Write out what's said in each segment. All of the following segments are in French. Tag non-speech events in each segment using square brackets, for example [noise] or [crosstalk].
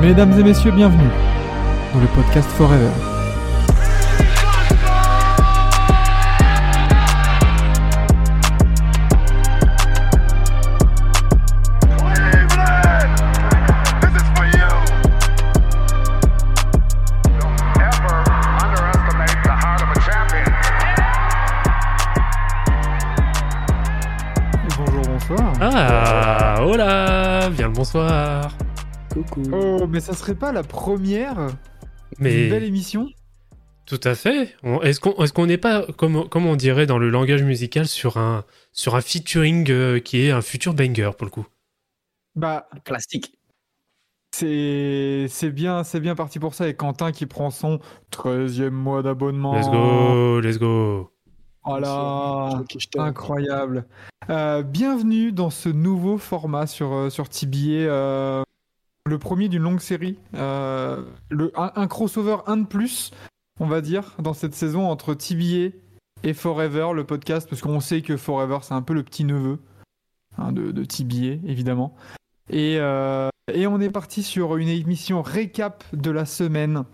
Mesdames et messieurs, bienvenue dans le podcast Forever. Bonjour, bonsoir. Ah, hola, bien le bonsoir. Coucou. Oh, mais ça serait pas la première belle émission? Tout à fait. On- Est-ce qu'on qu'on n'est pas, comme, comme on dirait dans le langage musical, sur un, sur un featuring euh, qui est un futur banger pour le coup? Bah, Classique. c'est c'est bien, c'est bien parti pour ça. Et Quentin qui prend son 13e mois d'abonnement. Let's go, let's go. Oh là, Ok, je t'aime. incroyable. Euh, bienvenue dans ce nouveau format sur, euh, sur TBA. euh, le premier d'une longue série. Euh, le, un, un crossover, un de plus, on va dire, dans cette saison entre TBA et Forever, le podcast, parce qu'on sait que Forever, c'est un peu le petit neveu hein, de, de TBA, évidemment. Et, euh, et on est parti sur une émission récap de la semaine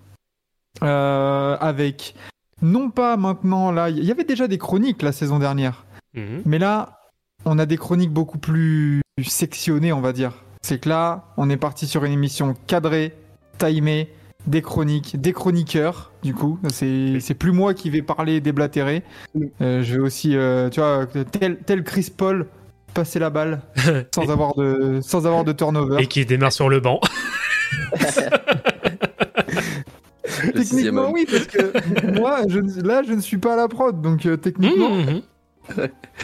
euh, avec non pas maintenant là, il y avait déjà des chroniques la saison dernière, Mhm. mais là on a des chroniques beaucoup plus sectionnées, on va dire. C'est que là, on est parti sur une émission cadrée, timée, des chroniques, des chroniqueurs, du coup. C'est c'est plus moi qui vais parler et déblatérer. Euh, je vais aussi, euh, tu vois, tel, tel Chris Paul, passer la balle [laughs] sans avoir de, sans avoir de turnover. Et qui démarre sur le banc. [laughs] Techniquement, oui, parce que moi, je, ne- là, je ne suis pas à la prod, donc euh, techniquement, Mhm.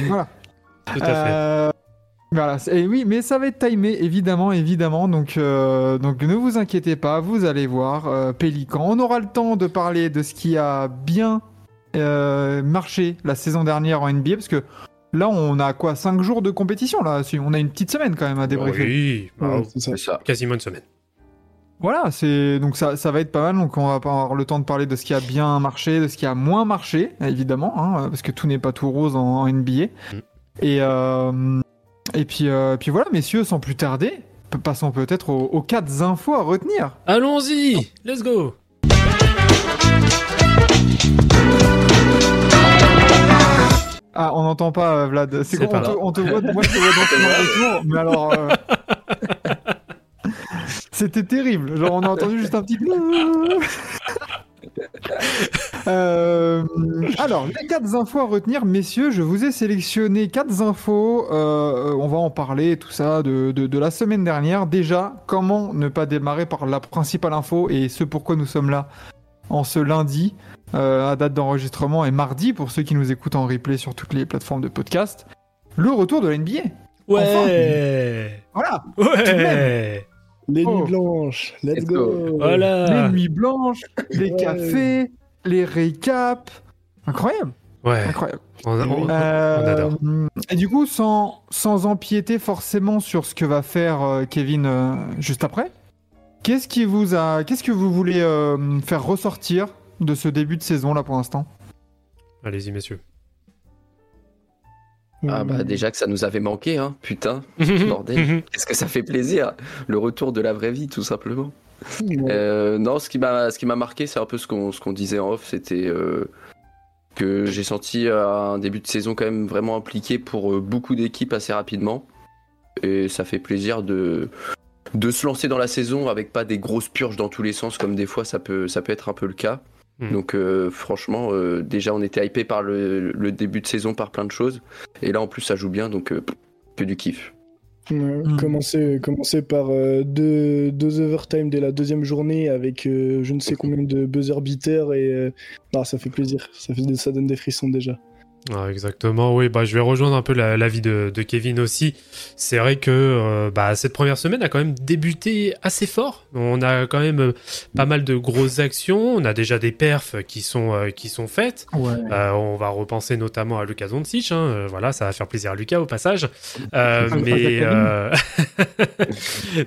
voilà. Tout à fait. Voilà, et oui, mais ça va être timé, évidemment, évidemment. Donc, euh, donc ne vous inquiétez pas, vous allez voir. euh, Pélican, on aura le temps de parler de ce qui a bien euh, marché la saison dernière en NBA, parce que là, on a quoi 5 jours de compétition là On a une petite semaine quand même à débriefer. Oui, bah, Ouais, c'est ça. Quasiment une semaine. Voilà, c'est donc ça, ça va être pas mal. Donc on va pas avoir le temps de parler de ce qui a bien marché, de ce qui a moins marché, évidemment, hein, parce que tout n'est pas tout rose en, en NBA. Mm. Et euh, et puis euh, puis voilà, messieurs, sans plus tarder, passons peut-être aux, aux quatre infos à retenir. Allons-y, let's go. Ah, on n'entend pas, euh, Vlad. C'est quoi on on te voit, moi je te vois dans ton [laughs] retour, mais alors. euh, [laughs] C'était terrible. Genre, on a entendu juste un petit. [laughs] [laughs] Euh, alors, les quatre infos à retenir, messieurs, je vous ai sélectionné quatre infos. euh, on va en parler, tout ça, de, de, de la semaine dernière. Déjà, comment ne pas démarrer par la principale info et ce pourquoi nous sommes là en ce lundi, euh, à date d'enregistrement, et mardi, pour ceux qui nous écoutent en replay sur toutes les plateformes de podcast, le retour de la NBA. Ouais. Voilà, Ouais. Les Oh. nuits blanches. Let's, Let's go. go. les nuits blanches, les Ouais. cafés, les récaps. Incroyable, Ouais. incroyable. On, on- on Euh, adore. Et du coup, sans, sans empiéter forcément sur ce que va faire euh, Kevin euh, juste après, qu'est-ce qui vous a, qu'est-ce que vous voulez euh, faire ressortir de ce début de saison là pour l'instant? Allez-y, messieurs. Ah bah déjà que ça nous avait manqué, hein, putain, [laughs] bordel. Qu'est-ce que ça fait plaisir, le retour de la vraie vie, tout simplement. Euh, non, ce qui m'a, ce qui m'a marqué, c'est un peu ce qu'on, ce qu'on disait en off, c'était euh, que j'ai senti un début de saison quand même vraiment impliqué pour euh, beaucoup d'équipes assez rapidement, et ça fait plaisir de de se lancer dans la saison avec pas des grosses purges dans tous les sens comme des fois ça peut ça peut être un peu le cas. Mm. Donc euh, franchement, euh, déjà on était hypé par le, le début de saison par plein de choses, et là en plus ça joue bien, donc euh, que du kiff. Ouais, Mm. commencer, commencer par euh, deux, deux overtime dès la deuxième journée avec euh, je ne sais combien de buzzer beaters et euh, non, ça fait plaisir. Ça, fait, ça donne des frissons déjà. Ah, exactement, oui, bah, je vais rejoindre un peu la- l'avis de, de Kevin aussi. C'est vrai que euh, bah, cette première semaine a quand même débuté assez fort. On a quand même euh, pas mal de grosses actions. On a déjà des perfs qui sont, euh, qui sont faites. Ouais. Euh, on va repenser notamment à Lucas Doncic. Hein. Voilà, ça va faire plaisir à Lucas au passage. [laughs] Mais [laughs]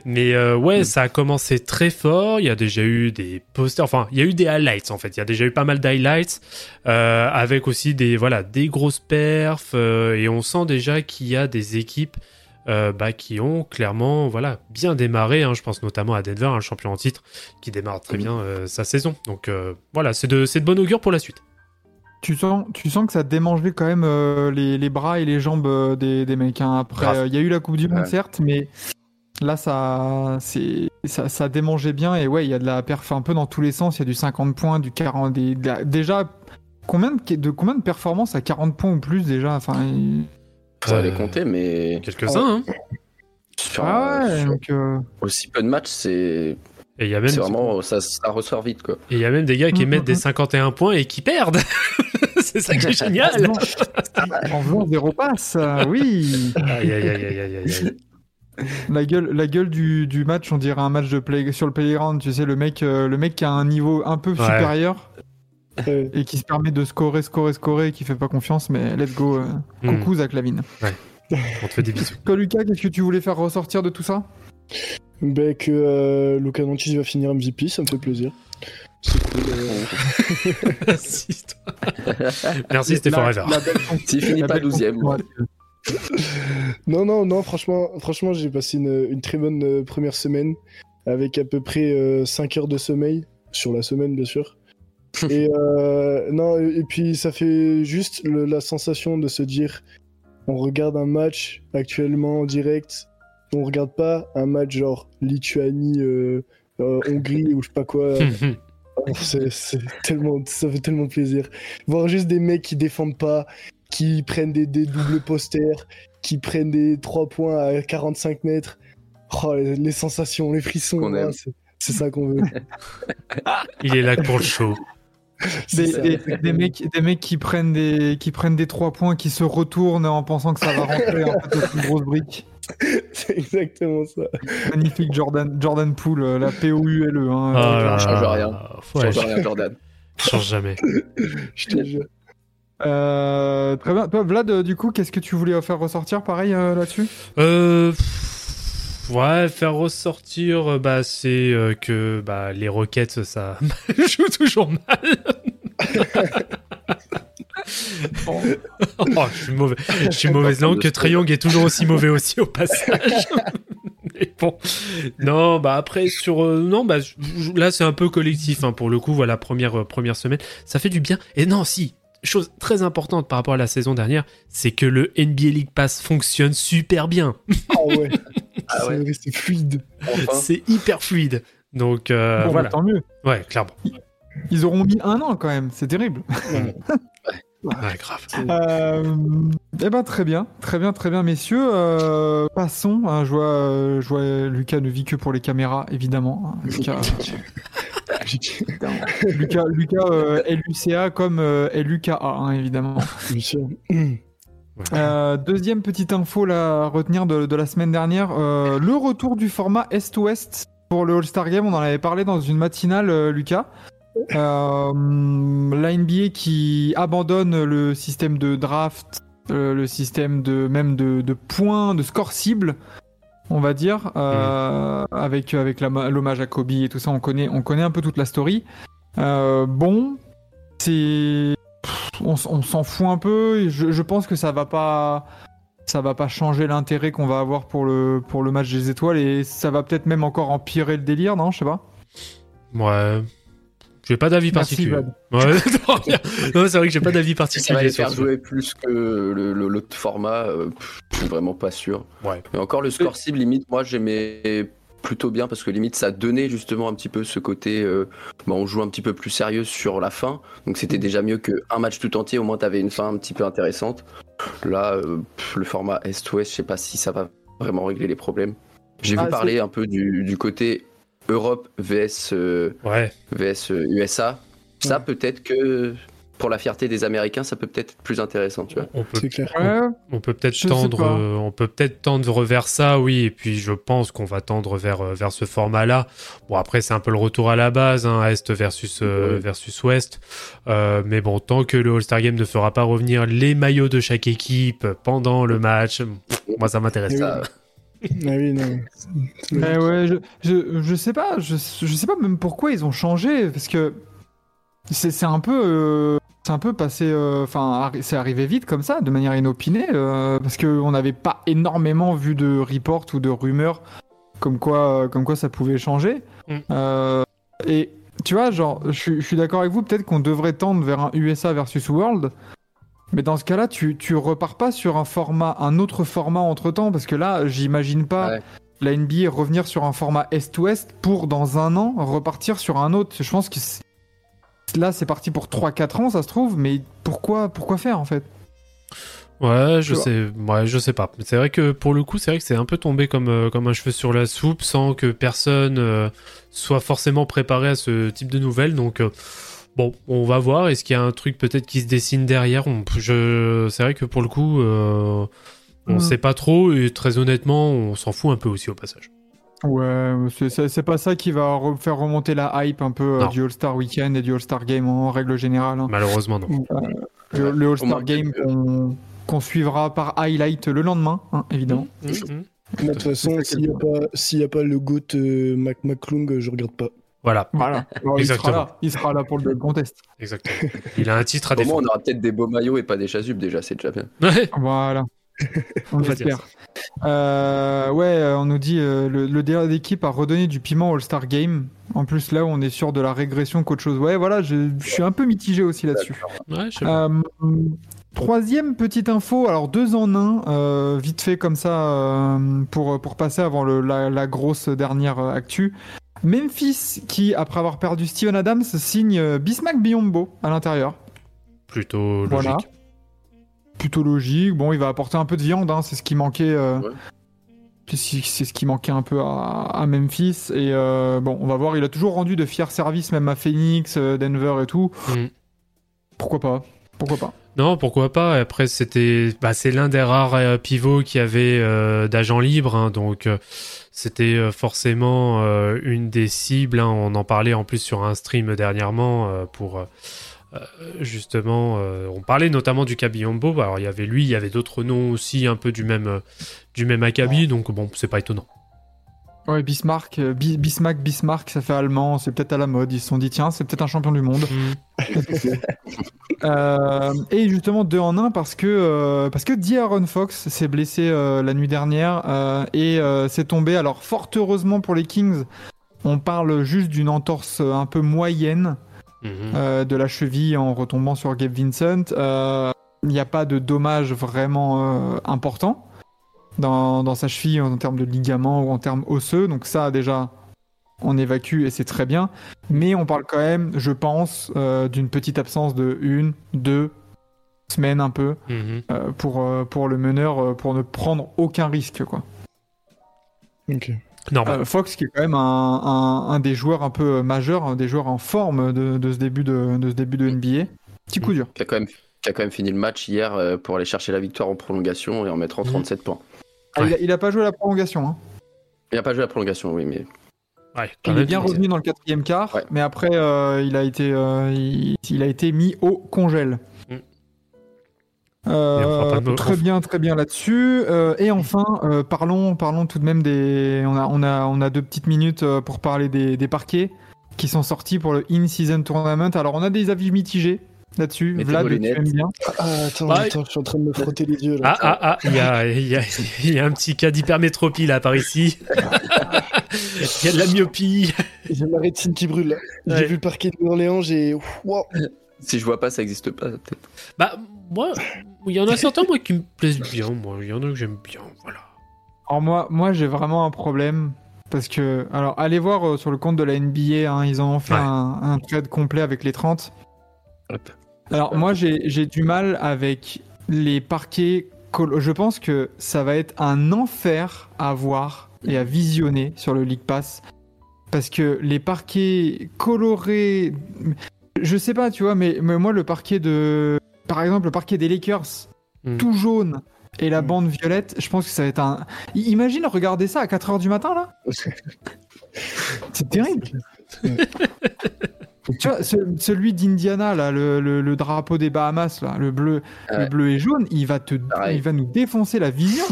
mais ouais, ça a commencé très fort. Il y a déjà eu des posters. Enfin, il y a eu des highlights en fait. Il y a déjà eu pas mal d'highlights avec aussi des voilà des grosses perfs. euh, et on sent déjà qu'il y a des équipes euh, bah, qui ont clairement voilà, bien démarré. hein. je pense notamment à Denver, un champion en titre, qui démarre très bien euh, sa saison. Donc euh, voilà, c'est de, c'est de bon augure pour la suite. Tu sens, tu sens que ça démangeait quand même euh, les, les bras et les jambes des, des mecs. hein. Après, euh, il y a eu la Coupe du Monde, Ouais. certes, mais là, ça, c'est, ça, ça démangeait bien. Et ouais, il y a de la perf un peu dans tous les sens. Il y a du 50 points, du 40. Des, de la- déjà, combien de, de combien de performances à 40 points ou plus déjà? Enfin, il- Ça Euh, les compter, mais Quelques-uns. hein. sur, Ah ouais, sur donc, euh, aussi peu de matchs, c'est Et il y a même, c'est vraiment ça, ça ressort vite quoi. et il y a même des gars qui Mm, mettent mm, des mm. 51 points et qui perdent. [laughs] c'est ça qui est génial. en faisant zéro passe, euh, oui. aïe, aïe, aïe, aïe, aïe, aïe. La gueule, la gueule du, du match, on dirait un match de play, sur le playground. Tu sais, le mec, euh, le mec qui a un niveau un peu supérieur Ouais. et qui se permet de scorer, scorer, scorer, qui fait pas confiance, mais let's go. euh, Mm. coucou Zach Lavine. On te fait des bisous. [laughs] Toi, Lucas, qu'est-ce que tu voulais faire ressortir de tout ça? Ben, que euh, Luka Doncic va finir MVP, ça me fait plaisir. C'est cool. euh, [laughs] Merci, S'il finit pas belle 12 e conclusion. Non, non, non, franchement, franchement j'ai passé une, une très bonne euh, première semaine avec à peu près 5 heures de sommeil, sur la semaine bien sûr. Et, [laughs] euh, non, et puis ça fait juste le- la sensation de se dire on regarde un match actuellement en direct, on regarde pas un match genre Lituanie, euh, euh, Hongrie ou je sais pas quoi. [laughs] Oh, c'est c'est tellement, ça fait tellement plaisir. Voir juste des mecs qui défendent pas, qui prennent des, des doubles posters, qui prennent des 3 points à 45 mètres. Oh, les, les sensations, les frissons, c'est c'est ça qu'on veut. Il est là pour le show. [laughs] Des, ça. des- des mecs, des mecs qui prennent des, qui prennent des trois points, qui se retournent en pensant que ça va rentrer en fait, une grosse brique. [laughs] C'est exactement ça. Magnifique Jordan, Jordan Poole, euh, la P-O-U-L-E. Hein, Ah Euh, là change là. rien. Ouais, Change rien, Jordan. change jamais. [laughs] Je te jure. Euh, très bien. Toi, Vlad, du coup, qu'est-ce que tu voulais faire ressortir pareil euh, là-dessus? Euh, pff, ouais, faire ressortir, euh, bah, c'est euh, que bah, les roquettes, ça [laughs] joue toujours mal. [laughs] [laughs] oh, je suis mauvais. Je suis mauvaise langue que Trae Young est toujours aussi mauvais aussi au passage. Mais bon, non, bah après sur euh, non, bah là c'est un peu collectif hein, pour le coup. Voilà première euh, première semaine, ça fait du bien. Et non, si chose très importante par rapport à la saison dernière, c'est que le NBA League Pass fonctionne super bien. Ah ouais. Ah C'est ouais. vrai, c'est fluide. Enfin, C'est hyper fluide. Donc euh, Bon, voilà. bah, Tant mieux. Ouais, clairement. Ils auront mis un an quand même. C'est terrible. Ouais, [laughs] grave. Euh, eh ben très bien, très bien, très bien, messieurs. Euh, passons. hein, je, vois, euh, je vois Lucas ne vit que pour les caméras, évidemment. hein. Lucas, [laughs] Lucas, Lucas euh, LUCA comme euh, LUKA, hein, évidemment. Euh, deuxième petite info là, à retenir de, de la semaine dernière, euh, le retour du format Est-Ouest pour le All-Star Game. On en avait parlé dans une matinale, euh, Lucas. La NBA qui abandonne le système de draft, le système de même de, de points, de score cible, on va dire, euh, avec avec l'hommage à Kobe et tout ça. On connaît on connaît un peu toute la story. Bon, c'est on, s'en fout un peu. et Je, je pense que ça va pas ça va pas changer l'intérêt qu'on va avoir pour le pour le match des étoiles et ça va peut-être même encore empirer le délire, non Je sais pas. Ouais. J'ai pas d'avis particulier. Ouais, [laughs] non, c'est vrai que j'ai pas d'avis si ça va particulier les faire jouer plus que le- le- l'autre format, euh, pff, je suis vraiment pas sûr. Ouais. Et encore le score cible, limite, moi j'aimais plutôt bien parce que limite ça donnait justement un petit peu ce côté, euh, bah, on joue un petit peu plus sérieux sur la fin. Donc c'était déjà mieux qu'un match tout entier, au moins t'avais une fin un petit peu intéressante. Là, euh, le format Est-Ouest, je sais pas si ça va vraiment régler les problèmes. J'ai Ah, vu parler un peu du, du côté Europe vs, euh, Ouais. vs USA. Ça peut-être que pour la fierté des Américains, ça peut peut-être être plus intéressant, tu vois. On peut C'est clair. Ouais, On peut peut-être tendre, euh, on peut peut-être tendre vers ça, oui. Et puis je pense qu'on va tendre vers euh, vers ce format-là. Bon après c'est un peu le retour à la base, hein, est versus euh, Ouais. versus ouest. Euh, mais bon tant que le All-Star Game ne fera pas revenir les maillots de chaque équipe pendant le match, pff, moi ça m'intéresse. Ça, Ah oui, non. C'est- Eh ouais, je, je, je sais pas, je, je sais pas même pourquoi ils ont changé, parce que c'est c'est un peu. euh, c'est un peu passé, euh, enfin, c'est arrivé vite comme ça, de manière inopinée, euh, parce qu'on n'avait pas énormément vu de reports ou de rumeurs comme quoi, euh, comme quoi ça pouvait changer. Mm. Euh, et tu vois, genre, je suis- d'accord avec vous, peut-être qu'on devrait tendre vers un USA versus World. Mais dans ce cas-là, tu, tu repars pas sur un format, un autre format entre temps, parce que là, j'imagine pas Ouais. la NBA revenir sur un format Est-Ouest pour dans un an repartir sur un autre. Je pense que c'est- là, c'est parti pour 3-4 ans, ça se trouve, mais pourquoi, pourquoi faire en fait? Ouais, je sais, ouais, je sais pas. C'est vrai que pour le coup, c'est vrai que c'est un peu tombé comme, euh, comme un cheveu sur la soupe sans que personne euh, soit forcément préparé à ce type de nouvelles. Donc, euh, bon, on va voir. Est-ce qu'il y a un truc peut-être qui se dessine derrière? On, je, C'est vrai que pour le coup, on Mm. sait pas trop et très honnêtement, on s'en fout un peu aussi au passage. Ouais, c'est- pas ça qui va re- faire remonter la hype un peu euh, du All-Star Weekend et du All-Star Game en règle générale. hein. Malheureusement, non. Le, le All-Star Game euh, qu'on qu'on suivra par highlight le lendemain, hein, évidemment. Mhm, mhm. Moi, de toute façon, s'il n'y a, pas- s'il y a pas le GOAT euh, Mac McClung, euh, je regarde pas. Voilà, Voilà, Alors, il sera là, il sera là pour le contest. exactement. Il a un titre à Au moins, on défendre. aura peut-être des beaux maillots et pas des chasubles déjà, c'est déjà bien. Ouais. Voilà. On. Euh, ouais, euh, on nous dit euh, le, le DA d'équipe a redonné du piment au All-Star Game. En plus, là, on est sûr de la régression qu'autre chose. Ouais, voilà, je, je suis un peu mitigé aussi là-dessus. Ouais. Euh, troisième petite info, alors deux en un, euh, vite fait comme ça, euh, pour, pour passer avant le- la, la grosse dernière euh, actu. Memphis, qui, après avoir perdu Steven Adams, signe euh, Bismack Biombo à l'intérieur. Plutôt logique. Voilà. Plutôt logique. Bon, il va apporter un peu de viande, hein, c'est ce qui manquait. euh, Ouais. c'est ce qui manquait un peu à, à Memphis. Et euh, bon, on va voir. Il a toujours rendu de fiers services, même à Phoenix, euh, Denver et tout. Mhm. Pourquoi pas? Pourquoi pas? Non, pourquoi pas. Après, c'était, bah, c'est l'un des rares euh, pivots qui avait euh, d'agents libres, hein, donc euh, c'était forcément euh, une des cibles. hein. On en parlait en plus sur un stream dernièrement euh, pour justement. euh, on parlait notamment du Kabiombo. Alors il y avait lui, il y avait d'autres noms aussi un peu du même euh, du même acabit, donc bon, c'est pas étonnant. Ouais, Bismarck, euh, Bi- Bismarck, Bismarck, ça fait allemand, c'est peut-être à la mode. Ils se sont dit, tiens, c'est peut-être un champion du monde. [laughs] Euh, et justement, deux en un parce que, euh, parce que D'Aaron Fox s'est blessé euh, la nuit dernière euh, et euh, s'est tombé. Alors, fort heureusement pour les Kings, on parle juste d'une entorse un peu moyenne Mhm. euh, de la cheville en retombant sur Gabe Vincent. Euh, Il n'y a pas de dommage vraiment euh, important dans, dans sa cheville en termes de ligament ou en termes osseux. Donc ça, déjà, on évacue et c'est très bien. Mais on parle quand même, je pense, euh, d'une petite absence de une, deux semaines un peu Mhm. euh, pour, euh, pour le meneur euh, pour ne prendre aucun risque. Quoi. Ok. Normal. Euh, Fox qui est quand même un, un- un des joueurs un peu majeurs, un des joueurs en forme de, de ce, début de, de ce début de NBA. Petit coup dur. Qui a quand même, qui a quand même fini le match hier euh, pour aller chercher la victoire en prolongation et en mettre en Mhm. 37 points. Ah, il, a, il a pas joué la prolongation. Hein. Il n'a pas joué la prolongation, oui, mais Ouais, Il est bien revenu dans le quatrième quart, Ouais. mais après euh, il a été euh, il, il a été mis au congèle. Euh, très bien, très bien là-dessus. Euh, et enfin, euh, parlons, parlons tout de même des. On a, on a, on a deux petites minutes pour parler des, des parquets qui sont sortis pour le In-Season Tournament. Alors, on a des avis mitigés là-dessus. Vlad, tu aimes bien? Ah, attends, Bah, attends, je suis en train de me frotter les yeux Ah, là. ah, ah, il y a, il y, a, [laughs] il y a un petit cas d'hypermétropie là par ici. [laughs] Il y a de la myopie. J'ai ma rétine qui brûle. Ouais. J'ai vu le parquet de Orléans, j'ai. Wow. si je vois pas, ça existe pas, peut-être. Bah, moi, il y en a certains, moi, qui me plaisent bien. Moi, il y en a que j'aime bien, voilà. Alors moi, moi j'ai vraiment un problème parce que alors allez voir euh, sur le compte de la NBA, hein, ils ont fait Ouais. un, un trade complet avec les 30. Hop. Alors moi j'ai j'ai du mal avec les parquets. Je pense que ça va être un enfer à voir et à visionner sur le League Pass parce que les parquets colorés, je sais pas, tu vois, mais, mais moi le parquet de, par exemple le parquet des Lakers, Mm. tout jaune et la Mm. bande violette, je pense que ça va être un. Imagine regarder ça à 4h du matin là. [laughs] C'est terrible. [laughs] tu vois, ce- celui d'Indiana là, le, le- le drapeau des Bahamas là, le bleu, le Ouais. bleu et jaune, il va te, Pareil. il va nous défoncer la vision.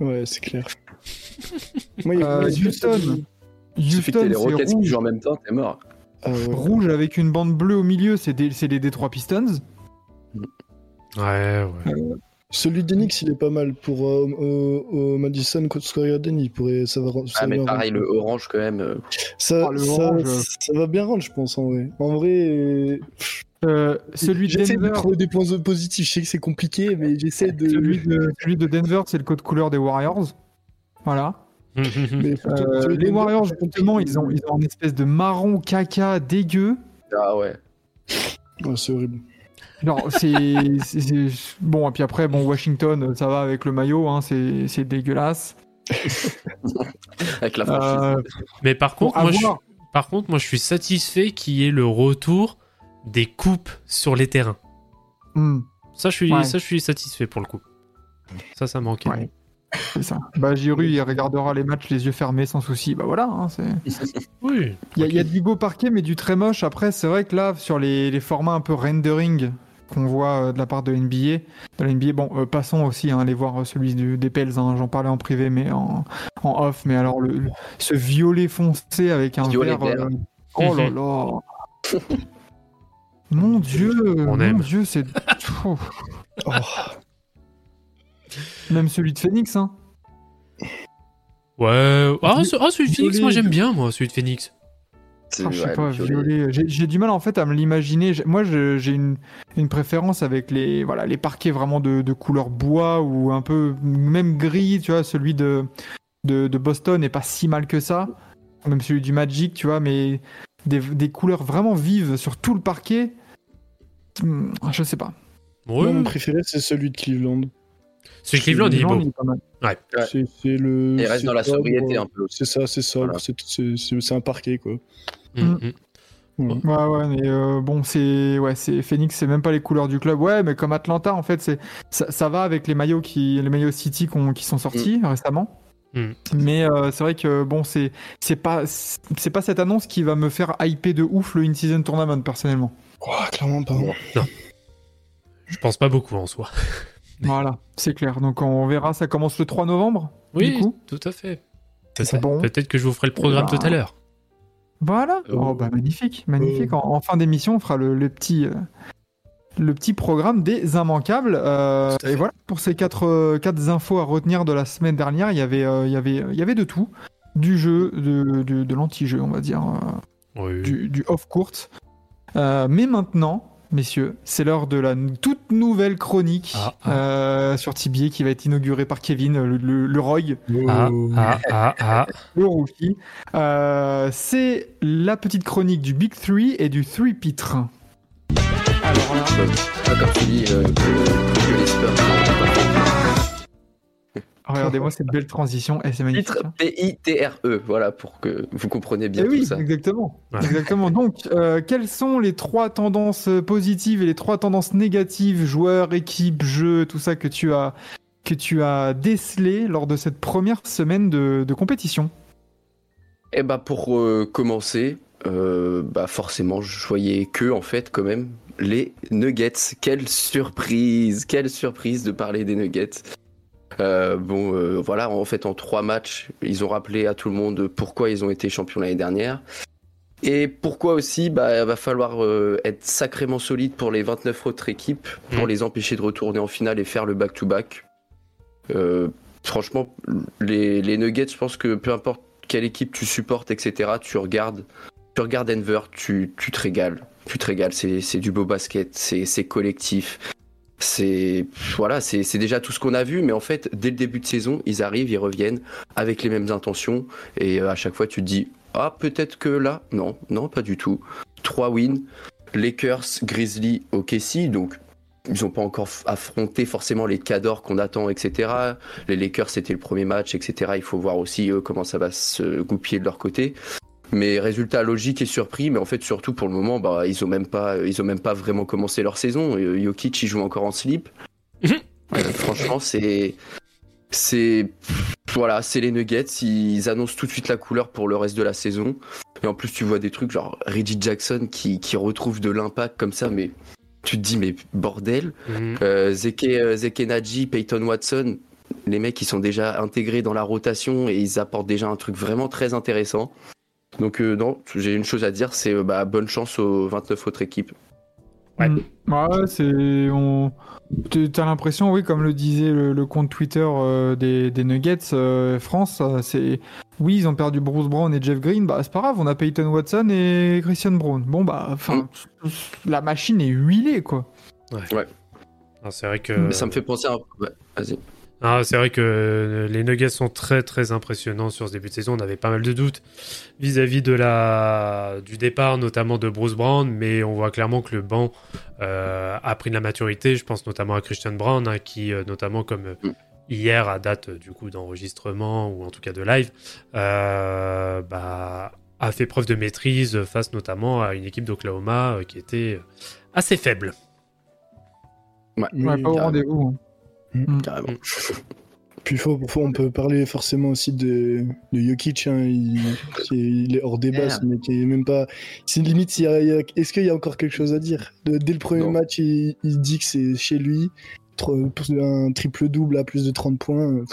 Ouais, c'est clair. [laughs] Moi, il y a- Euh, Houston. Houston, t'aies les c'est Rockets qui rouge. jouent en même temps, t'es mort. Ah ouais. Rouge avec une bande bleue au milieu, c'est des- c'est les Detroit Pistons. Ouais, ouais. Celui d'Enix, il est pas mal pour euh, au, au Madison Square Garden. Il pourrait, ça va, ça Ah, mais pareil, le orange quand même. euh, ça, le ça, orange. ça va bien rendre, je pense en vrai. En vrai, euh, Euh, celui de j'essaie de Denver, trouver des points positifs. Je sais que c'est compliqué, mais j'essaie de. celui de, celui de Denver, c'est le code couleur des Warriors. Voilà. [laughs] Mais Euh, les Denver, Warriors, justement, ils ont, ils ont une espèce de marron caca dégueu. Ah ouais. Ouais, c'est horrible. Genre, c'est. Bon, et puis après, bon, Washington, ça va avec le maillot, hein, c'est dégueulasse. [laughs] Avec la franchise. Euh, Mais par contre, moi, je, par contre, moi, je suis satisfait qu'il y ait le retour des coupes sur les terrains. Hmm, Ça, je suis, Ouais. ça, je suis satisfait pour le coup. Ça, ça manquait. Ouais. c'est ça. Bah, Giroud, il regardera les matchs les yeux fermés sans souci. Bah voilà, hein, c'est. [laughs] Oui. Il y, a- y a du beau parquet, mais du très moche. Après, c'est vrai que là, sur les, les formats un peu rendering qu'on voit euh, de la part de NBA, de la NBA, bon, euh, passons aussi à aller voir euh, celui du- des Pels. hein, J'en parlais en privé, mais en, en off. Mais alors, le, le- ce violet foncé avec un Violet vert. vert. euh, oh là là. [laughs] Mon Dieu, On mon aime. Dieu, c'est. Oh, Même celui de Phoenix, hein. Ouais. Ah, ce- ah, celui de Phoenix, moi, j'aime bien, moi, celui de Phoenix. C'est- Ah, je sais ouais, pas, le violet. violet. J'ai du mal en fait à me l'imaginer. Moi, j'ai une, une préférence avec les, voilà, les parquets vraiment de, de couleur bois ou un peu même gris. Tu vois, celui de, de, de Boston n'est pas si mal que ça. Même celui du Magic, tu vois, mais des, des couleurs vraiment vives sur tout le parquet. hmm, Je sais pas. Ouais. Moi, mon préféré, c'est celui de Cleveland. Cleveland, il est beau. Ouais. C'est c'est le. Il reste c'est dans la sobriété un peu. C'est ça, c'est sobre. Voilà. c'est- C'est c'est- c'est un parquet, quoi. Mm, Mm. mm. Ouais, ouais, mais euh, bon, c'est ouais, c'est Phoenix, c'est même pas les couleurs du club. Ouais, mais comme Atlanta, en fait, c'est ça, ça va avec les maillots qui, les maillots City qu'on- qui sont sortis récemment. Mm. Mais euh, c'est vrai que bon, c'est c'est pas c'est pas cette annonce qui va me faire hyper de ouf le in-season tournament personnellement. Oh, clairement pas. Bon. Je pense pas beaucoup en soi. [laughs] Voilà, c'est clair. Donc on verra, ça commence le 3 novembre. Oui, Du coup tout à fait. C'est bon. Peut-être que je vous ferai le programme bah, tout à l'heure. Voilà. Oh. Oh bah magnifique, magnifique. En, en fin d'émission, on fera le, le petit euh, le petit programme des immanquables. Euh, et voilà pour ces quatre euh, quatre infos à retenir de la semaine dernière. Il y avait euh, il y avait il y avait de tout, du jeu, de de, de l'anti-jeu, on va dire, euh, Oui. du, du off court. Euh, mais maintenant. Messieurs, c'est l'heure de la toute nouvelle chronique Ah, ah. euh, sur TBA qui va être inaugurée par Kevin, le, le, le Roy, Ah, Oh. ah, ah, ah. le rookie. Euh, c'est la petite chronique du Big Three et du Three Pitre. Alors là, Pas comme tu dis, euh, que, que les Spurs. Regardez-moi cette belle transition, et c'est magnifique. Titre hein. P-I-T-R-E, voilà, pour que vous compreniez bien Eh tout oui, ça. exactement. Ouais. exactement. Donc, euh, quelles sont les trois tendances positives et les trois tendances négatives, joueurs, équipes, jeux, tout ça que tu as que tu as décelé lors de cette première semaine de, de compétition? Bah pour euh, commencer, euh, bah forcément je voyais que en fait quand même les Nuggets. Quelle surprise, quelle surprise de parler des Nuggets. Euh, bon euh, voilà, en fait en trois matchs, ils ont rappelé à tout le monde pourquoi ils ont été champions l'année dernière. Et pourquoi aussi, bah, il va falloir euh, être sacrément solide pour les 29 autres équipes, pour Mhm. les empêcher de retourner en finale et faire le back-to-back. Franchement, les, les Nuggets, je pense que peu importe quelle équipe tu supportes, etc., tu regardes, tu regardes Denver, tu, tu te régales. Tu te régales, c'est du beau basket, c'est collectif. C'est voilà, c'est déjà tout ce qu'on a vu, mais en fait, dès le début de saison, ils arrivent, ils reviennent avec les mêmes intentions, et euh, à chaque fois, tu te dis ah peut-être que là, non, non, pas du tout. Trois wins, Lakers, Grizzlies, OKC, donc ils n'ont pas encore affronté forcément les cadors qu'on attend, etc. Les Lakers, c'était le premier match, etc. Il faut voir aussi euh, comment ça va se goupiller de leur côté. Mais résultat logique et surpris, mais en fait surtout pour le moment, bah, ils ont même pas, ils ont même pas vraiment commencé leur saison. Euh, Jokic, il joue encore en slip. Mhm. Euh, franchement, c'est, c'est, voilà, c'est les Nuggets. Ils annoncent tout de suite la couleur pour le reste de la saison. Et en plus, tu vois des trucs genre Reggie Jackson qui, qui retrouve de l'impact comme ça, mais tu te dis mais bordel. Mm. Euh, Zeke, Zeke Naji, Peyton Watson, les mecs ils sont déjà intégrés dans la rotation et ils apportent déjà un truc vraiment très intéressant. Donc euh, non, j'ai une chose à dire, c'est euh, bah, bonne chance aux 29 autres équipes. Ouais. Mm. Ouais, c'est. On... T'as l'impression, oui, comme le disait le, le compte Twitter euh, des, des Nuggets euh, France, c'est. Oui, ils ont perdu Bruce Brown et Jeff Green, bah c'est pas grave, on a Peyton Watson et Christian Brown. Bon, bah, enfin, la machine est huilée, quoi. Non, c'est vrai que. Mais ça me fait penser à. Ouais, vas-y. Ah, c'est vrai que euh, les Nuggets sont très très impressionnants sur ce début de saison. On avait pas mal de doutes vis-à-vis de la du départ, notamment de Bruce Brown, mais on voit clairement que le banc euh, a pris de la maturité. Je pense notamment à Christian Brown, hein, qui euh, notamment comme hier à date du coup d'enregistrement ou en tout cas de live, euh, bah, a fait preuve de maîtrise face notamment à une équipe d'Oklahoma euh, qui était assez faible. Oui, Ouais, pas au rendez-vous. hein. Carrément. Puis faut, faut- on peut parler forcément aussi de, de Jokic, hein, il, qui est, il est hors débat, ce mec est même pas. C'est limite, y a- est-ce qu'il y a encore quelque chose à dire? De- Dès le premier Non. match, il, il dit que c'est chez lui, un triple double à plus de 30 points.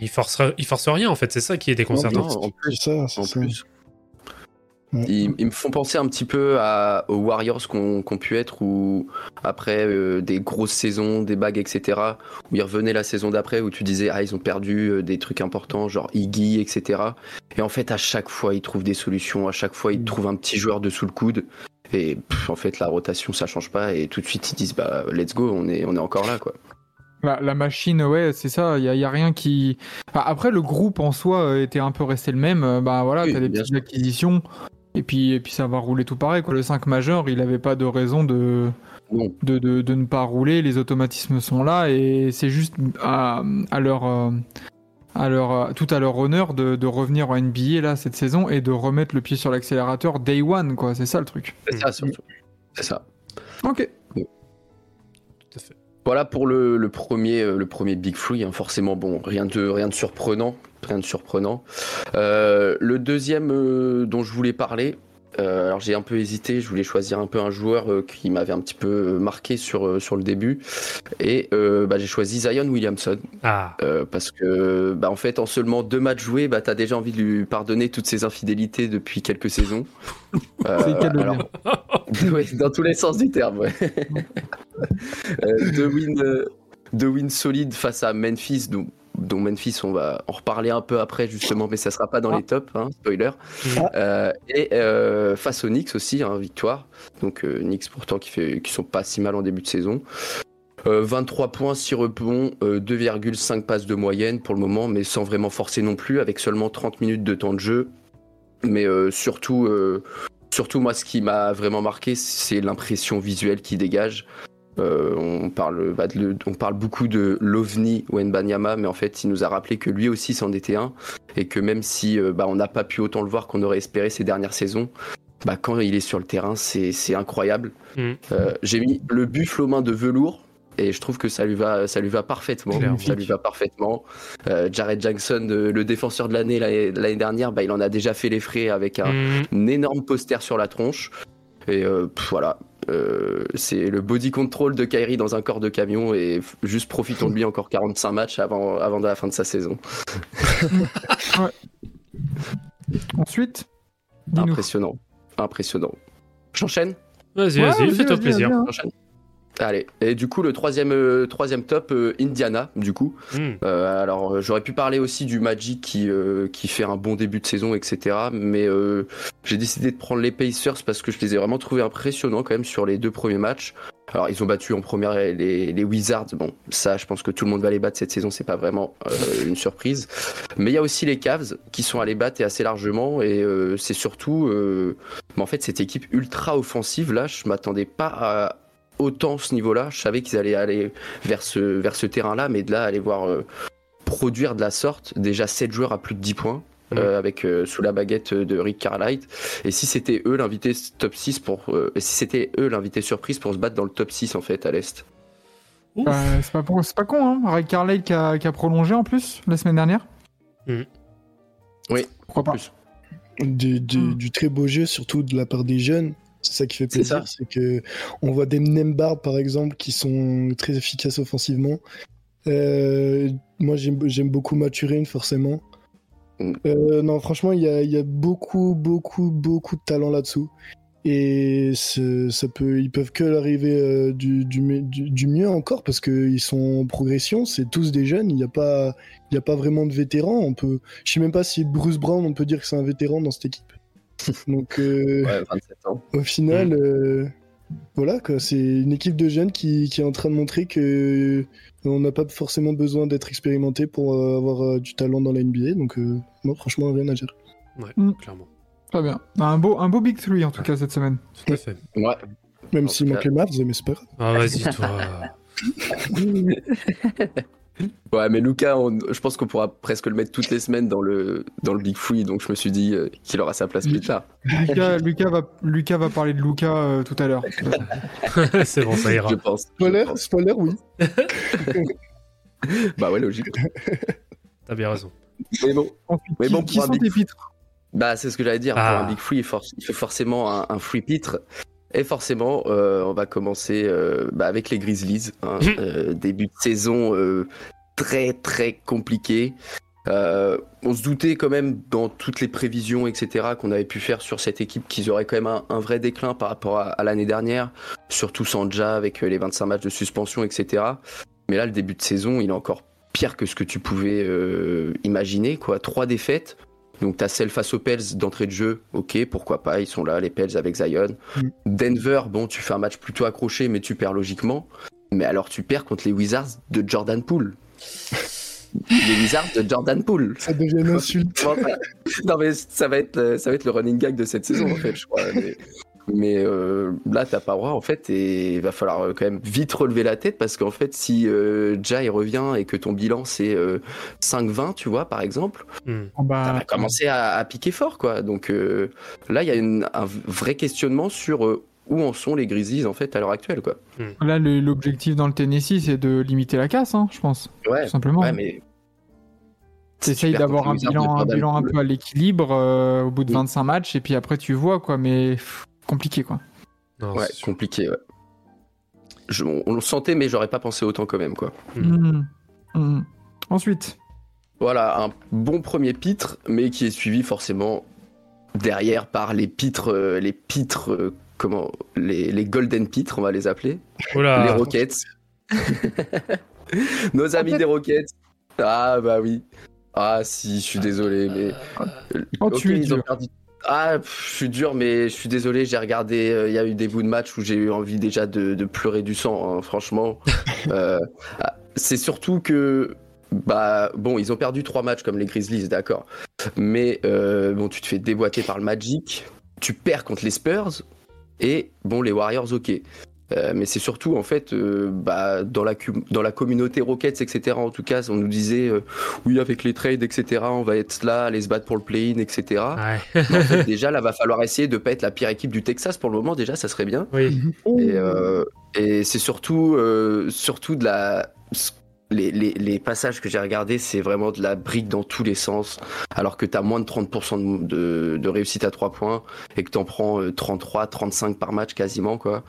Il force, il force rien en fait, c'est ça qui est déconcertant. Non, en plus, c'est ça, c'est en ça. plus. Ils, ils me font penser un petit peu à, aux Warriors qu'on qu'on pu être, où après euh, des grosses saisons, des bagues, etc., où ils revenaient la saison d'après, où tu disais, ah, ils ont perdu euh, des trucs importants, genre Iggy, etc. Et en fait, à chaque fois, ils trouvent des solutions, à chaque fois, ils Mm. trouvent un petit joueur dessous le coude. Et pff, en fait, la rotation, ça change pas, et tout de suite, ils disent, bah, let's go, on est, on est encore là, quoi. La, la machine, ouais, c'est ça. Il y, a- y a rien qui. Enfin, après, le groupe en soi euh, était un peu resté le même. Bah voilà, Oui, t'as des petites acquisitions. Et puis, et puis ça va rouler tout pareil. Quoi. Le 5 majeur, il avait pas de raison de, de, de, de ne pas rouler. Les automatismes sont là. Et c'est juste à, à leur. euh, À leur, euh, tout à leur honneur de, de revenir en NBA là cette saison et de remettre le pied sur l'accélérateur day one quoi c'est ça le truc. C'est ça, surtout. C'est ça. Ok. Tout à fait. Voilà pour le, le premier, euh, le premier Big Free. hein. Forcément, bon, rien de, rien de surprenant. Rien de surprenant. Euh, le deuxième euh, dont je voulais parler, euh, alors j'ai un peu hésité. Je voulais choisir un peu un joueur qui m'avait un petit peu marqué sur, sur le début. Et euh, bah, j'ai choisi Zion Williamson. Ah, Euh, parce que, bah, en fait, en seulement deux matchs joués, bah, t'as déjà envie de lui pardonner toutes ses infidélités depuis quelques saisons. [laughs] Euh, alors, [laughs] Ouais, dans tous les sens du terme, ouais. [laughs] Deux wins, deux wins solides face à Memphis, dont Memphis, on va en reparler un peu après, justement, mais ça sera pas dans les tops, hein, spoiler. Ah. Euh, et euh, face aux Knicks aussi, hein, victoire. Donc, euh, Knicks pourtant qui, fait, qui sont pas si mal en début de saison. Euh, 23 points, 6 rebonds, euh, 2,5 passes de moyenne pour le moment, mais sans vraiment forcer non plus, avec seulement 30 minutes de temps de jeu. Mais euh, surtout, euh, surtout, moi, ce qui m'a vraiment marqué, c'est l'impression visuelle qu'il dégage. Euh, on, parle, bah, de- on parle beaucoup de l'OVNI Wenbanyama, mais en fait, il nous a rappelé que lui aussi c'en était un, et que même si euh, bah, on n'a pas pu autant le voir qu'on aurait espéré ces dernières saisons, bah, quand il est sur le terrain, c'est incroyable. Mhm. Euh, J'ai mis le buffle aux mains de velours. Et je trouve que ça lui va, ça lui va parfaitement. Clairement. Ça lui va parfaitement. Euh, Jared Jackson, le défenseur de l'année l'année dernière, bah, il en a déjà fait les frais avec un, un énorme poster sur la tronche. Et euh, pff, voilà, Euh, c'est le body control de Kyrie dans un corps de camion. Et juste profitons de lui encore 45 matchs avant, avant de la fin de sa saison. [laughs] Ensuite. Impressionnant. Impressionnant. J'enchaîne? Vas-y, Ouais, vas-y, fais-toi plaisir. hein. Allez, et du coup le troisième, euh, troisième top, euh, Indiana, du coup. Hmm. Euh, alors j'aurais pu parler aussi du Magic qui, qui fait un bon début de saison, etc. Mais j'ai décidé de prendre les Pacers parce que je les ai vraiment trouvés impressionnants quand même sur les deux premiers matchs. Alors ils ont battu en première les, les Wizards, bon ça je pense que tout le monde va les battre cette saison, c'est pas vraiment une surprise. Mais il y a aussi les Cavs qui sont allés battre et assez largement et c'est surtout, mais en fait cette équipe ultra offensive là, je m'attendais pas à autant ce niveau-là. Je savais qu'ils allaient aller vers ce, vers ce terrain-là, mais de là, aller voir euh, produire de la sorte, déjà 7 joueurs à plus de 10 points. Mhm. euh, avec euh, sous la baguette de Rick Carlisle et si c'était eux l'invité top 6 pour euh, et si c'était eux l'invité surprise pour se battre dans le top 6 en fait à l'est. Bah, c'est pas, pour- c'est pas con, hein. Ray Carlisle qui a, qui a prolongé en plus la semaine dernière. Mhm. Oui, Pourquoi pas plus. du, du- du très beau jeu, surtout de la part des jeunes. C'est ça qui fait plaisir, c'est que on voit des Nembard par exemple qui sont très efficaces offensivement. Euh, moi j'aime beaucoup Maturin forcément. Mm. Euh, non franchement il y a, il y a beaucoup beaucoup beaucoup de talent là-dessous. Et ça peut, ils peuvent que l'arriver euh, du, du, me- du- du mieux encore parce qu'ils sont en progression. C'est tous des jeunes. Il n'y a pas, il y a pas vraiment de vétérans. On peut, je sais même pas si Bruce Brown, on peut dire que c'est un vétéran dans cette équipe. Donc euh, Ouais, 27 ans. au final, euh, voilà quoi. C'est une équipe de jeunes qui, qui est en train de montrer que on n'a pas forcément besoin d'être expérimenté pour euh, avoir euh, du talent dans la NBA. Donc euh, non, franchement, rien à dire. Ouais, Mm. clairement. Très bien. Un beau, un beau Big Three en tout cas cette semaine. Tout à fait. Ouais. Même s'il manque les Mavs, mais c'est pas grave. Ah, vas-y, toi. [laughs] Ouais, mais Lucas, on- je pense qu'on pourra presque le mettre toutes les semaines dans le, dans le Big Free, donc je me suis dit euh, qu'il aura sa place plus tard. Lucas, Lucas, va, Lucas va parler de Lucas euh, tout à l'heure. [laughs] c'est bon, ça ira. Je pense. je Spoiler, pense. spoiler, oui. [laughs] Bah ouais, logique. T'as bien raison. Mais bon, Ensuite, Mais qui, bon, qui pour un sont Big tes pitres? Bah c'est ce que j'allais dire. Ah. Pour un Big Free, il faut forcément un, un free pitre. Et forcément, euh, on va commencer euh, bah, avec les Grizzlies. hein. Euh, début de saison euh, très très compliqué. Euh, on se doutait quand même dans toutes les prévisions, etc., qu'on avait pu faire sur cette équipe qu'ils auraient quand même un, un vrai déclin par rapport à, à l'année dernière, surtout Sanja avec euh, les 25 matchs de suspension, etc. Mais là, le début de saison, il est encore pire que ce que tu pouvais euh, imaginer. Quoi. Trois défaites. Donc t'as celle face aux Pels d'entrée de jeu, ok, pourquoi pas, ils sont là, les Pels avec Zion. Mm. Denver, bon, tu fais un match plutôt accroché, mais tu perds logiquement. Mais alors tu perds contre les Wizards de Jordan Poole. [laughs] les Wizards de Jordan Poole. Ça devient une insulte. [laughs] Non mais ça va être euh, ça va être le running gag de cette saison en fait je crois mais, mais, euh, là t'as pas le droit en fait et il va falloir euh, quand même vite relever la tête parce qu'en fait si euh, Jai revient et que ton bilan c'est euh, 5-20 tu vois par exemple Hmm. Oh, bah, ça va commencer à, à piquer fort quoi donc euh, là il y a une- un vrai questionnement sur euh, où en sont les Grizzlies en fait à l'heure actuelle quoi Là, le- l'objectif dans le Tennessee, c'est de limiter la casse, hein, je pense. ouais Tout simplement. ouais mais T'essayes d'avoir un bilan, un bilan un peu à l'équilibre euh, au bout de Oui. 25 matchs, et puis après tu vois, quoi, mais pff, compliqué, quoi. Non, ouais compliqué ouais Je- on, on le sentait mais j'aurais pas pensé autant quand même quoi Hmm. Hmm. Ensuite, Voilà, un bon premier pitre, mais qui est suivi forcément derrière par les pitres, euh, les pitres, euh, comment, les, les golden pitres, on va les appeler, les. Rockets. [laughs] Nos amis des Rockets. Ah bah oui. Ah si, je suis désolé, mais. Oh, Ok, tu es ils ont dur. perdu- Ah, pff, je suis dur, mais je suis désolé, j'ai regardé, euh, il y a eu des bouts de match où j'ai eu envie déjà de, de pleurer du sang, hein, franchement. [laughs] Euh, ah, c'est surtout que, bah, bon, ils ont perdu trois matchs comme les Grizzlies, d'accord. Mais, euh, bon, tu te fais déboîter par le Magic, tu perds contre les Spurs, et, bon, les Warriors, ok. Euh, mais c'est surtout en fait euh, bah, dans, la, dans la communauté Rockets etc en tout cas on nous disait euh, oui avec les trades etc on va être là aller se battre pour le play-in etc Ouais. mais en fait, déjà, là, va falloir essayer de pas être la pire équipe du Texas pour le moment. Déjà, ça serait bien. Oui. Et, euh, et c'est surtout, euh, surtout de la. Les, les, les passages que j'ai regardés, c'est vraiment de la brique dans tous les sens. Alors que tu as moins de 30% de, de, de réussite à 3 points et que tu en prends euh, 33, 35 par match quasiment. quoi.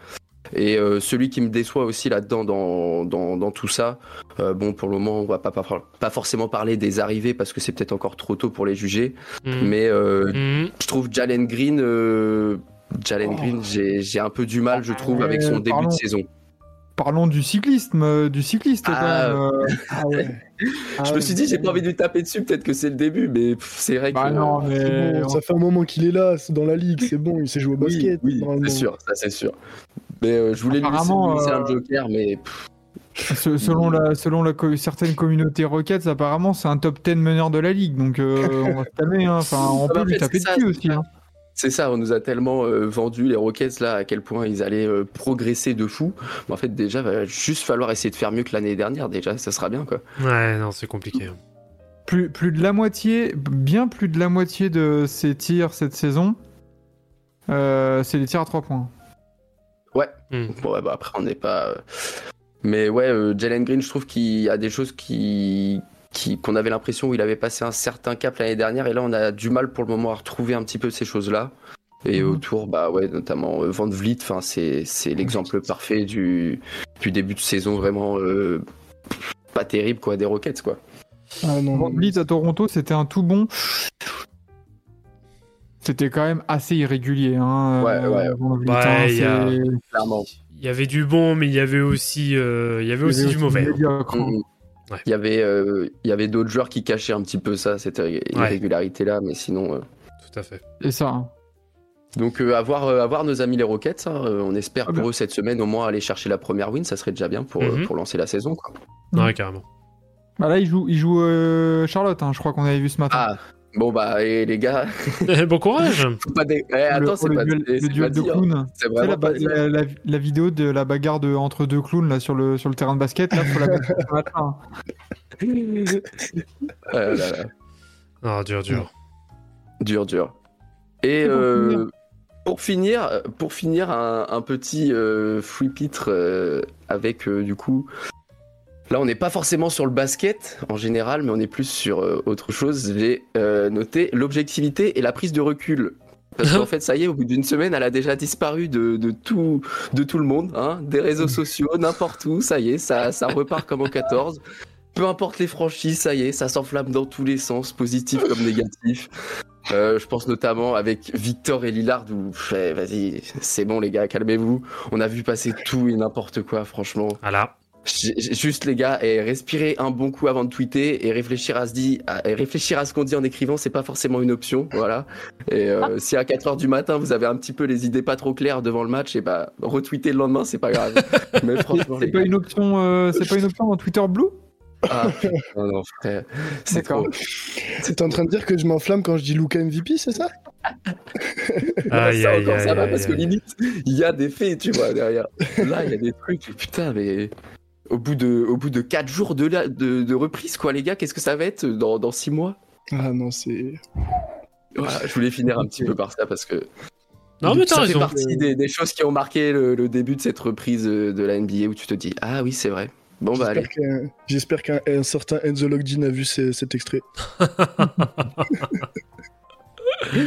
Et euh, celui qui me déçoit aussi là-dedans, dans, dans, dans tout ça, euh, bon, pour le moment, on va pas, pas, pas forcément parler des arrivées parce que c'est peut-être encore trop tôt pour les juger. Hmm. Mais euh, Hmm. je trouve Jalen Green, euh, Jalen Oh. Green, j'ai j'ai un peu du mal, je trouve, Ouais, avec son début de saison. Parlons du cyclisme, euh, du cycliste, quand Ah, même. euh. [laughs] Ah ouais. je me suis dit, j'ai pas envie de lui taper dessus, peut-être que c'est le début, mais c'est vrai Bah que. non, mais. bon, ça fait un moment qu'il est là, c'est dans la ligue, c'est bon, il sait jouer au basket. oui, c'est sûr, ça c'est sûr. Mais euh, je voulais lui laisser, lui un euh, joker, mais selon la, selon la co- certaines communautés Rockets, apparemment, c'est un top 10 meneur de la ligue. Donc, euh, [laughs] on va se calmer. hein. Enfin, on Ah, peut bah, lui en fait, taper dessus aussi. hein. C'est ça, on nous a tellement euh, vendu les Rockets là, à quel point ils allaient euh, progresser de fou. Mais en fait, déjà, va juste falloir essayer de faire mieux que l'année dernière, déjà, ça sera bien quoi. Ouais, non, c'est compliqué. hein. Plus, plus de la moitié, bien plus de la moitié de ses tirs cette saison, euh, c'est des tirs à 3 points. Ouais. Hmm. Bon, ouais, bah, après, on n'est pas. Mais ouais, euh, Jalen Green, je trouve qu'il y a des choses qui. Qu'on avait l'impression où il avait passé un certain cap l'année dernière, et là, on a du mal pour le moment à retrouver un petit peu ces choses-là. Et Mhm. autour, bah ouais, notamment euh, Van Vliet, enfin, c'est, c'est l'exemple parfait du, du début de saison vraiment euh, pas terrible, quoi, des Rockets, quoi. Ah non. Van Vliet à Toronto, c'était un tout bon. c'était quand même assez irrégulier. Hein, Ouais, euh, ouais. bulletin, il y a- c'est- Clairement. Il y avait du bon, mais il y avait aussi, euh, il y avait aussi du mauvais. médiocre, hein. Ouais. Il y avait, euh, il y avait d'autres joueurs qui cachaient un petit peu ça, cette irré- irrégularité-là, mais sinon. euh, Tout à fait. C'est ça. hein. Donc, euh, avoir, euh, avoir nos amis les Rockets, hein, on espère Ah pour bien. eux cette semaine au moins aller chercher la première win, ça serait déjà bien pour, euh, Mhm. pour lancer la saison. Quoi. Mm. Ouais, carrément. Bah là, il joue, il joue euh, Charlotte, hein, je crois qu'on avait vu ce matin. Ah, bon, bah, et les gars, [laughs] bon courage. [laughs] pas eh, attends, le, c'est le pas, duel, c'est le pas duel de clowns. C'est la, pas la- la- la vidéo de la bagarre de, entre deux clowns là, sur, le, sur le terrain de basket, là, la matin. [laughs] Ah là là. Ah, dur, dur. Dur, dur. Et Et pour euh, finir pour finir, pour finir, un, un petit euh, free pitre euh, avec euh, du coup. Là, on n'est pas forcément sur le basket en général, mais on est plus sur euh, autre chose. J'ai euh, noté l'objectivité et la prise de recul. Parce qu'en [laughs] fait, ça y est, au bout d'une semaine, elle a déjà disparu de, de tout, de tout le monde, hein, des réseaux sociaux, n'importe où. Ça y est, ça, ça repart comme en 14. Peu importe les franchises, ça y est, ça s'enflamme dans tous les sens, positif comme négatif. Euh, je pense notamment avec Victor et Lillard où pff, vas-y, c'est bon les gars, calmez-vous. On a vu passer tout et n'importe quoi, franchement. Voilà. Juste les gars, et respirer un bon coup avant de tweeter et réfléchir à ce dit, à- et réfléchir à ce qu'on dit en écrivant, c'est pas forcément une option, voilà. Et euh, si à 4 heures du matin vous avez un petit peu les idées pas trop claires devant le match, et bah retweeter le lendemain, c'est pas grave. [laughs] Mais franchement C'est pas gars, une option, euh, c'est pas une option dans Twitter Blue? Ah, non, frère, c'est trop. T'es en train de dire que je m'enflamme quand je dis Luca MVP, c'est ça? [laughs] Aïe, ça aïe, encore, ça aïe, va aïe, parce que limite, il y a des faits, tu vois, derrière. Là, il y a des trucs, et putain, mais au bout de, au bout de 4 jours de, la- de, de reprise, quoi, les gars, qu'est-ce que ça va être dans, dans 6 mois? Ah non, c'est. Voilà, Je voulais finir un petit peu par ça parce que Non, mais t'as ça fait raison. partie des, des choses qui ont marqué le, le début de cette reprise euh, de la NBA où tu te dis, ah oui, c'est vrai. Bon, bah allez. J'espère qu'un- certain Enzo Logdin a vu ce- cet extrait. [laughs] Aïe,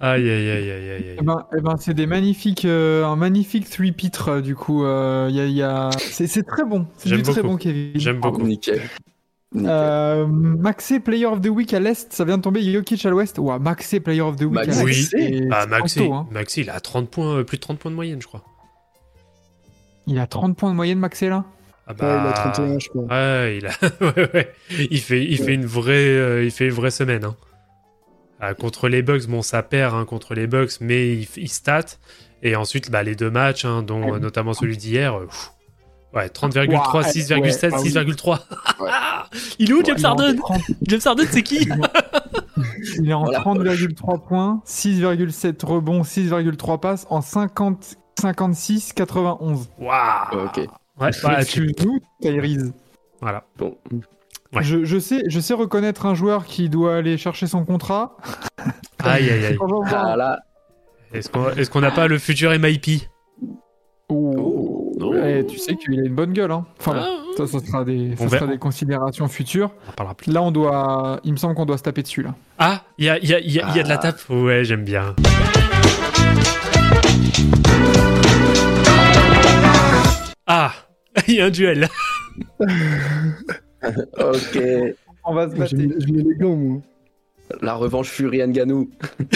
aïe, aïe, aïe, aïe, aïe. Eh ben, eh ben, c'est des magnifiques, euh, un magnifique three pitre euh, du coup. euh, y a, y a... C'est très bon, c'est J'aime du très beaucoup. bon Kevin. J'aime beaucoup. Nickel. Nickel. Euh, Maxé Player of the Week à l'Est, ça vient de tomber. Jokic à l'Ouest. Ouah, Maxé Player of the Week à Maxé. l'Est. Oui. Ah, costaud, hein. Maxi, il a 30 points, euh, plus de 30 points de moyenne, je crois. Il a 30 points de moyenne, Maxé là? Ah Ouais, il a 31, je crois. Ouais, il a. [laughs] ouais, ouais. Il fait, il fait une vraie, euh, il fait une vraie semaine. hein. Ah, contre les Bucks, bon, ça perd hein, contre les Bucks, mais il, il stat. Et ensuite, bah, les deux matchs, hein, dont euh, notamment celui d'hier. euh, ouais, 30,3, Ouah, 6,7, ouais, ah oui. 6,3. [laughs] il est où, James est en Harden 30 [laughs] James Harden, c'est qui Il est en [laughs] Voilà. 30,3 points, 6,7 rebonds, 6,3 passes en 50, 56, 91. Waouh Ok. Ouais, bah, tu... tu nous, Tyrese. Voilà. Bon. Ouais. Je, je sais, je sais reconnaître un joueur qui doit aller chercher son contrat. [laughs] Aïe, aïe, aïe. Ah là. Est-ce qu'on est qu'on n'a pas le futur MIP Oh. Oh. Eh, tu sais qu'il a une bonne gueule. Hein. Enfin, Ah, ça, ça sera des, ça On sera des considérations futures. On en parlera plus. Là, on doit, il me semble qu'on doit se taper dessus là. Ah, il y a, il y, a, il y, a, il y a de la Ah. tape Ouais, j'aime bien. Ah [laughs] Il y a un duel [laughs] Ok. On va se battre. je mets les gants, moi. La revanche Fury Nganou. [laughs]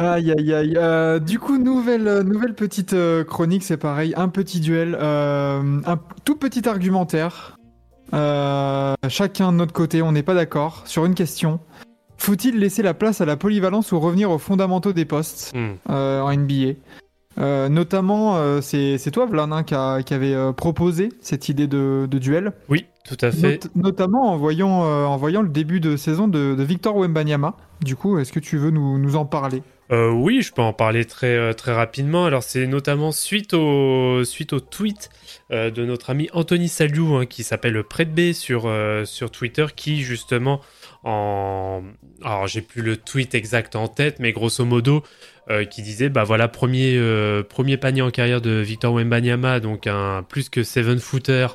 Aïe aïe aïe. Euh, du coup, nouvelle, euh, nouvelle petite euh, chronique, c'est pareil, un petit duel, euh, un tout petit argumentaire. Euh, chacun de notre côté, on n'est pas d'accord sur une question. Faut-il laisser la place à la polyvalence ou revenir aux fondamentaux des postes Hmm. euh, en NBA Euh, Notamment, euh, c'est toi, Vlan, hein, qui, avait euh, proposé cette idée de, de duel. Oui, tout à fait. Not- notamment en voyant, en voyant le début de saison de, de Victor Wembanyama. Du coup, est-ce que tu veux nous, nous en parler? Oui, je peux en parler très, très rapidement. Alors, c'est notamment suite au, suite au tweet de notre ami Anthony Saliou, hein, qui s'appelle Prête B sur, sur Twitter, qui justement, en. Alors, j'ai plus le tweet exact en tête, mais grosso modo, euh, qui disait bah voilà, premier, euh, premier panier en carrière de Victor Wembanyama, donc un plus que 7-footer,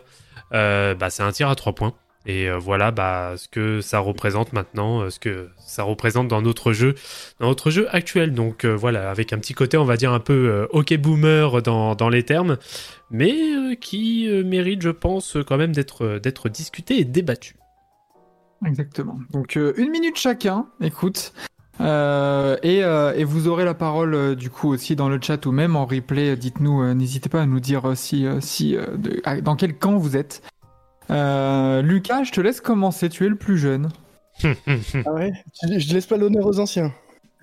euh, bah, c'est un tir à 3 points. Et voilà bah, ce que ça représente maintenant, ce que ça représente dans notre jeu dans notre jeu actuel. Donc voilà, avec un petit côté, on va dire, un peu hockey boomer dans, les termes, mais qui mérite, je pense, quand même d'être d'être discuté et débattu. Exactement. Donc une minute chacun. Écoute, Euh, et, euh, et vous aurez la parole euh, du coup aussi dans le chat ou même en replay. Dites-nous, euh, n'hésitez pas à nous dire euh, si, euh, si euh, de- à- dans quel camp vous êtes. Euh, Lucas, je te laisse commencer. Tu es le plus jeune. [laughs] Ah ouais? Je, je laisse pas l'honneur aux anciens.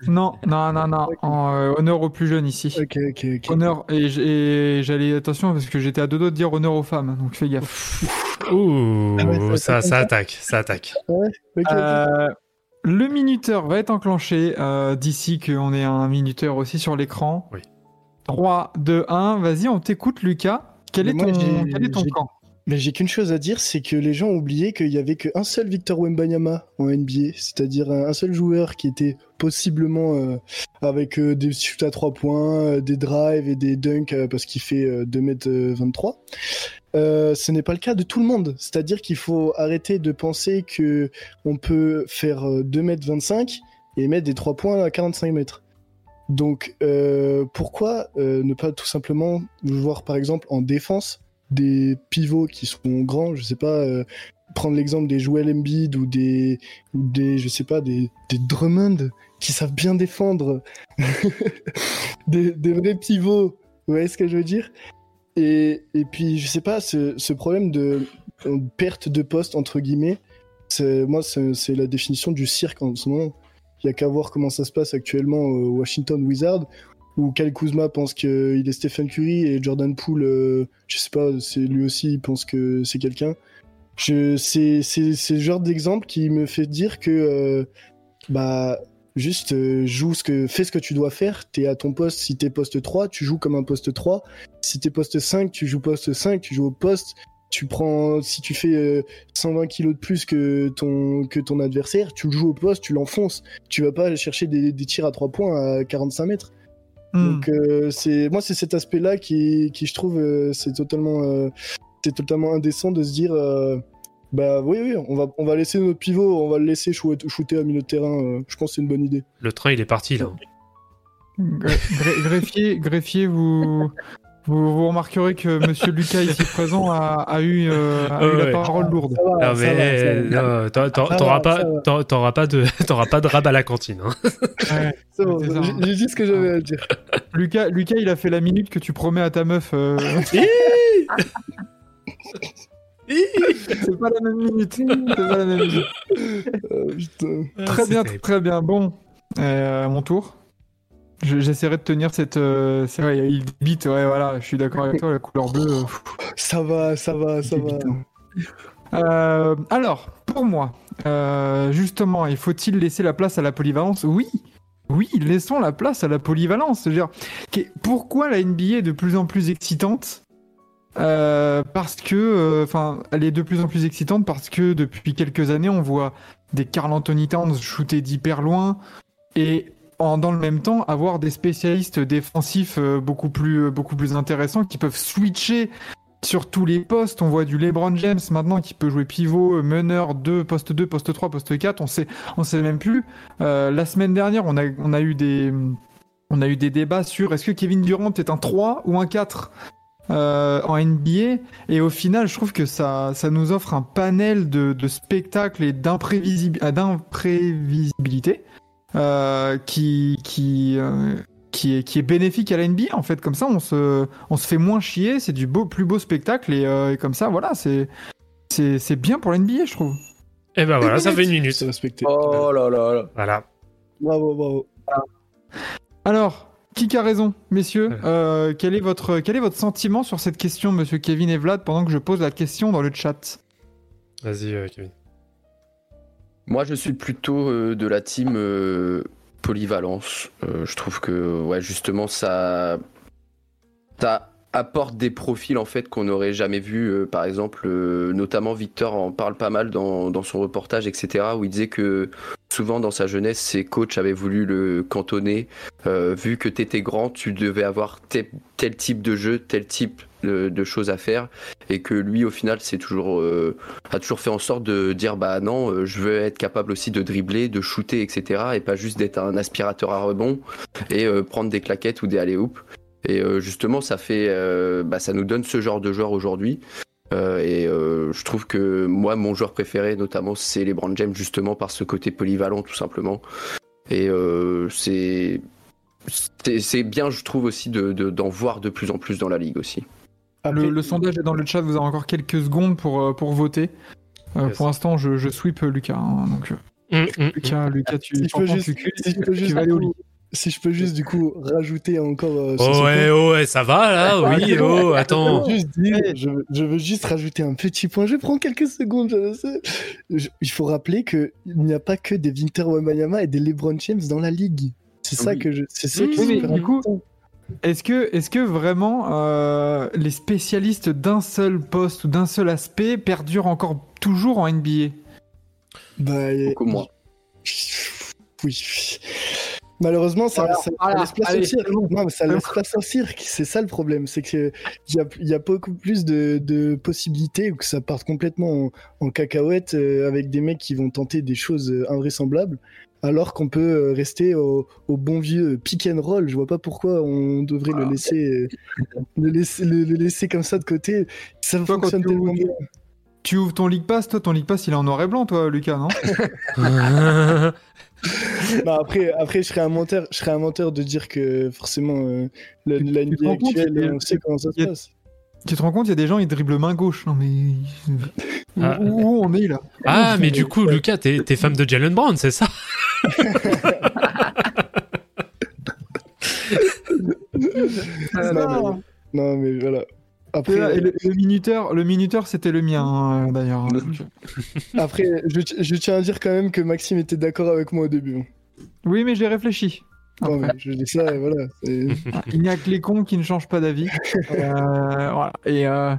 Non, non, non, non. En, euh, honneur aux plus jeunes ici. Ok, ok, ok. Honneur et, j'allais attention parce que j'étais à deux doigts de dire honneur aux femmes. Donc fais gaffe. Ouh, Ah ouais, ça, ça- attaque, ça attaque. Ok, ok. Euh, le minuteur va être enclenché euh, d'ici qu'on ait un minuteur aussi sur l'écran. Oui. 3, 2, 1, vas-y, on t'écoute Lucas. Quel est moi, ton, quel est ton camp? J'ai qu'une chose à dire, c'est que les gens ont oublié qu'il y avait qu'un seul Victor Wembanyama en NBA, c'est-à-dire un seul joueur qui était possiblement euh, avec euh, des shoots à 3 points, euh, des drives et des dunks parce qu'il fait euh, 2m23. Euh, ce n'est pas le cas de tout le monde, c'est-à-dire qu'il faut arrêter de penser que on peut faire euh, 2m25 et mettre des 3 points à 45 mètres. Donc pourquoi ne pas tout simplement voir par exemple en défense des pivots qui sont grands, je sais pas, euh, prendre l'exemple des Joel Embiid ou des, ou des je sais pas, des, des Drummond qui savent bien défendre, [laughs] des, des vrais pivots, vous voyez ce que je veux dire? Et, et puis, je sais pas, ce, ce problème de euh, perte de poste, entre guillemets, moi, c'est, la définition du cirque en ce moment. Il y a qu'à voir comment ça se passe actuellement au Washington Wizard, où Kyle Kuzma pense qu'il est Stephen Curry et Jordan Poole, euh, je sais pas, c'est lui aussi, il pense que c'est quelqu'un. C'est, le genre d'exemple qui me fait dire que, euh, bah, juste euh, joue ce que, fais ce que tu dois faire. T'es à ton poste, si t'es poste 3, tu joues comme un poste 3. Si t'es poste 5, tu joues poste 5, tu joues au poste. Tu prends, si tu fais euh, 120 kilos de plus que ton, que ton adversaire, tu le joues au poste, tu l'enfonces. Tu vas pas chercher des, des tirs à 3 points à 45 mètres. Hmm. Donc euh, c'est moi c'est cet aspect-là qui, qui je trouve euh, c'est totalement euh, c'est totalement indécent de se dire euh, bah oui oui on va on va laisser notre pivot on va le laisser shoo- shooter à milieu de terrain euh, je pense que c'est une bonne idée. Le train, il est parti, là. Greffier, greffier vous, vous, vous remarquerez que Monsieur Lucas ici [laughs] présent a, a eu, euh, a eu Ouais. la parole lourde. Va, Non, Ah, ça va, mais non, t'auras- pas, t'auras- pas de, [laughs] t'auras pas de rab à la cantine. hein. Ouais. C'est bon, j'ai- dit ce que j'avais à dire. Lucas, Lucas, il a fait la minute que tu promets à ta meuf. euh, [laughs] c'est pas la même minute. C'est pas la même minute. Euh, putain. Très bien, très bien. Bon, euh, à mon tour. Je- J'essaierai de tenir cette. euh, c'est vrai, il bite, ouais, voilà, je suis d'accord avec toi, la couleur bleue. euh. Ça va ça va ça va. Euh, alors, pour moi, euh, justement, il faut-il laisser la place à la polyvalence? Oui, oui, laissons la place à la polyvalence. Dire, pourquoi la NBA est de plus en plus excitante? Euh, Parce que, euh, enfin, elle est de plus en plus excitante parce que depuis quelques années, on voit des Carl Anthony Towns shooter d'hyper loin et dans le même temps avoir des spécialistes défensifs euh, beaucoup plus, euh, beaucoup plus intéressants qui peuvent switcher sur tous les postes. On voit du LeBron James maintenant qui peut jouer pivot, euh, meneur 2, poste 2, poste 3, poste 4. On sait, on sait même plus. La semaine dernière, on a, on a eu des, on a eu des débats sur est-ce que Kevin Durant est un 3 ou un 4 euh, en NBA. Et au final, je trouve que ça, ça nous offre un panel de, spectacles et d'imprévisib- d'imprévisibilité euh, qui, qui, euh, qui, est, qui est bénéfique à la NBA. En fait, comme ça, on se, on se fait moins chier. C'est du beau, plus beau spectacle. Et, euh, et comme ça, voilà, c'est, c'est, c'est bien pour la NBA, je trouve. Et ben voilà, ça fait une minute. C'est respecté. Oh là là là. Voilà. Bravo bravo. Alors, qui a raison, messieurs? Ouais. Euh, quel, est votre, quel est votre sentiment sur cette question, monsieur Kevin et Vlad, pendant que je pose la question dans le chat? Vas-y, euh, Kevin. Moi, je suis plutôt euh, de la team euh, polyvalence. Euh, je trouve que, ouais, justement, ça, ça apporte des profils en fait qu'on n'aurait jamais vu. euh, par exemple, euh, notamment Victor en parle pas mal dans, dans son reportage, etc., où il disait que souvent dans sa jeunesse, ses coachs avaient voulu le cantonner. Euh, vu que tu étais grand, tu devais avoir tel, type de jeu, tel type de, de choses à faire, et que lui, au final, c'est toujours euh, a toujours fait en sorte de dire bah non, je veux être capable aussi de dribbler, de shooter, etc. et pas juste d'être un aspirateur à rebond et prendre des claquettes ou des alley hoops. Et euh, justement, ça fait, euh, bah, ça nous donne ce genre de joueur aujourd'hui. Euh, et euh, je trouve que moi, mon joueur préféré, notamment, c'est LeBron James, justement par ce côté polyvalent, tout simplement. Et euh, c'est c'est bien, je trouve aussi de de- d'en voir de plus en plus dans la ligue aussi. Le, le sondage est dans le chat, vous avez encore quelques secondes pour, pour voter. Euh, Yes. Pour l'instant, je, je sweep Lucas. hein, donc, Hum, hum, Lucas, Lucas, tu, Si t'en peux si tu juste, vas aller au lit. Si je peux juste du coup rajouter encore. euh, Oh ouais, oh ouais, ça va là, oui, oh, attends. Je veux, juste dire, je, veux, je veux juste rajouter un petit point. Je prendre quelques secondes, je le sais. Je- il faut rappeler qu'il n'y a pas que des Winter Wembanyama et des LeBron James dans la ligue. C'est ça que je. C'est ça Oui, qui mais du coup. Est-ce que, est que vraiment euh, les spécialistes d'un seul poste ou d'un seul aspect perdurent encore toujours en NBA Bah, Beaucoup moins. Oui. Malheureusement, ça, Alors, ça- ça voilà, laisse place allez, au cirque. c'est bon. Non, mais ça C'est laisse place au cirque. C'est ça le problème. C'est qu'il y a, il y a beaucoup plus de, de possibilités ou que ça parte complètement en, en cacahuète euh, avec des mecs qui vont tenter des choses euh, invraisemblables. Alors qu'on peut euh, rester au, au bon vieux pick and roll. Je vois pas pourquoi on devrait le laisser, euh, le laisser, le, le laisser comme ça de côté. Ça Toi, fonctionne tellement bien. Tu ouvres ton League Pass, toi, ton League Pass, il est en noir et blanc, toi, Lucas, non [laughs] Non, après, après, je serais un menteur, je serais un menteur de dire que forcément euh, la, NBA rends compte actuelle, qu'il y a- on sait comment ça se passe. Tu te rends compte, il y a des gens, ils dribblent main gauche. Non, mais. Où, Ah. où- où on est là Ah, mais du coup, Lucas, t'es t'es femme de Jalen Brown, c'est ça [laughs] non, mais, non, mais voilà. Après, Et, là, et le, minuteur, le minuteur, c'était le mien, hein, d'ailleurs. [laughs] Après je, je tiens à dire quand même que Maxime était d'accord avec moi au début. Oui, mais j'ai réfléchi. Non, Après. mais je dis ça, et voilà. c'est- Il n'y a que les cons qui ne changent pas d'avis. [laughs] Euh, voilà. Et, euh,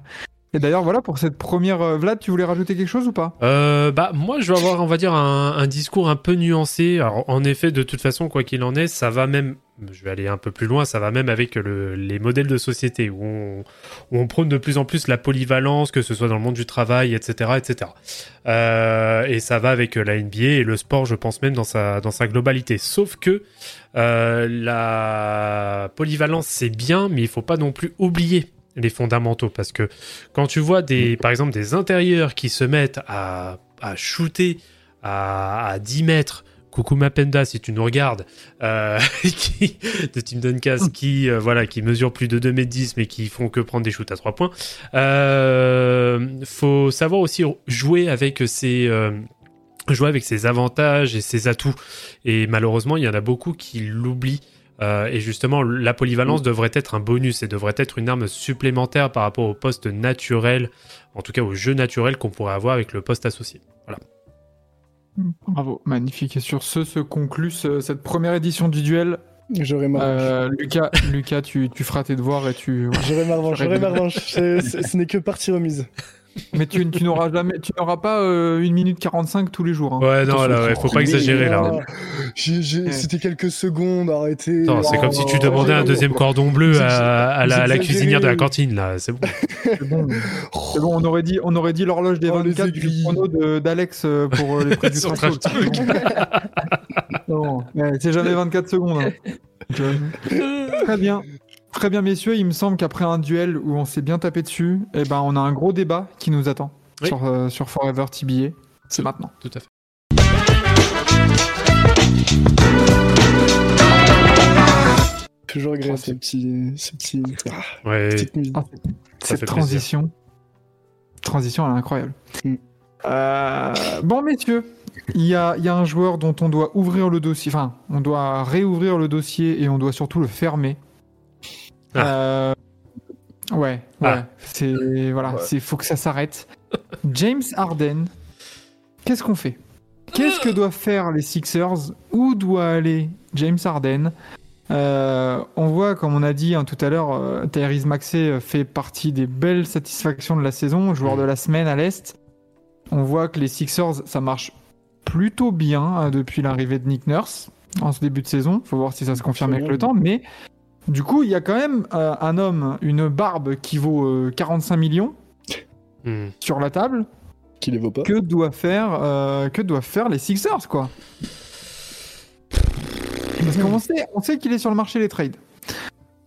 et d'ailleurs, voilà, pour cette première. euh, Vlad, tu voulais rajouter quelque chose ou pas? Euh, bah moi je vais avoir on va dire un, un discours un peu nuancé. Alors en effet de toute façon quoi qu'il en est ça va même je vais aller un peu plus loin ça va même avec le- les modèles de société où on, prône de plus en plus la polyvalence que ce soit dans le monde du travail etc etc. Euh, et ça va avec la NBA et le sport je pense même dans sa globalité. Sauf que euh, la polyvalence c'est bien mais il faut pas non plus oublier les fondamentaux parce que quand tu vois des par exemple des intérieurs qui se mettent à, à shooter à, à 10 mètres Coucou Mapenda si tu nous regardes euh, [laughs] de Team Duncas qui euh, voilà qui mesure plus de 2 mètres 10 mais qui font que prendre des shoots à 3 points euh, faut savoir aussi jouer avec ses euh, jouer avec ses avantages et ses atouts et malheureusement il y en a beaucoup qui l'oublient et justement, la polyvalence devrait être un bonus et devrait être une arme supplémentaire par rapport au poste naturel, en tout cas au jeu naturel qu'on pourrait avoir avec le poste associé. Voilà. Bravo, magnifique. Et sur ce se conclut ce- cette première édition du duel. J'aurais ma revanche. Euh, Lucas, Lucas tu, tu feras tes devoirs et tu. voilà. J'aurais ma revanche. J'aurais ma revanche. Ce n'est que partie remise. Mais tu, tu n'auras jamais, tu n'auras pas euh, 1 minute 45 tous les jours. hein. Ouais, non, là, ouais, faut pas exagérer là. Ah, j'ai- j'ai- C'était quelques secondes, arrêtez. Attends, c'est Oh, comme si tu demandais un deuxième cordon bleu à, à la, à la Vous cuisinière de la cantine là. C'est bon. C'est bon. On aurait dit, on aurait dit l'horloge des Oh, les 24 du aiguilles. chrono d'Alex euh, pour euh, les prix du Sur trash Trash talk. [laughs] Non, ouais, c'est jamais 24 secondes. hein. [laughs] Très bien. Très bien, messieurs. Il me semble qu'après un duel où on s'est bien tapé dessus, eh ben, on a un gros débat qui nous attend Oui. sur, euh, sur Forever TBA. C'est maintenant. Tout à fait. Toujours agréable ces petits, ces petits, ah, Ouais. petites. Ah, Cette transition. Transition, elle est incroyable. Mm. Euh, bon, messieurs, il y a, il y a un joueur dont on doit ouvrir le dossier. Enfin, on doit réouvrir le dossier et on doit surtout le fermer. Euh, ouais, ouais. Ah. C'est voilà, Ouais. c'est faut que ça s'arrête. [laughs] James Harden, qu'est-ce qu'on fait? Qu'est-ce que doivent faire les Sixers? Où doit aller James Harden? Euh, on voit, comme on a dit hein, tout à l'heure, euh, Tyrese Maxey euh, fait partie des belles satisfactions de la saison, joueur Mm. de la semaine à l'Est. On voit que les Sixers, ça marche plutôt bien hein, depuis l'arrivée de Nick Nurse en ce début de saison. faut voir si ça se confirme avec le temps. Mais du coup, il y a quand même euh, un homme, une barbe qui vaut euh, 45 millions Hmm. sur la table. Qui les vaut pas. Que doivent faire, euh, que doivent faire les Sixers, quoi Parce qu'on sait, on sait qu'il est sur le marché des trades.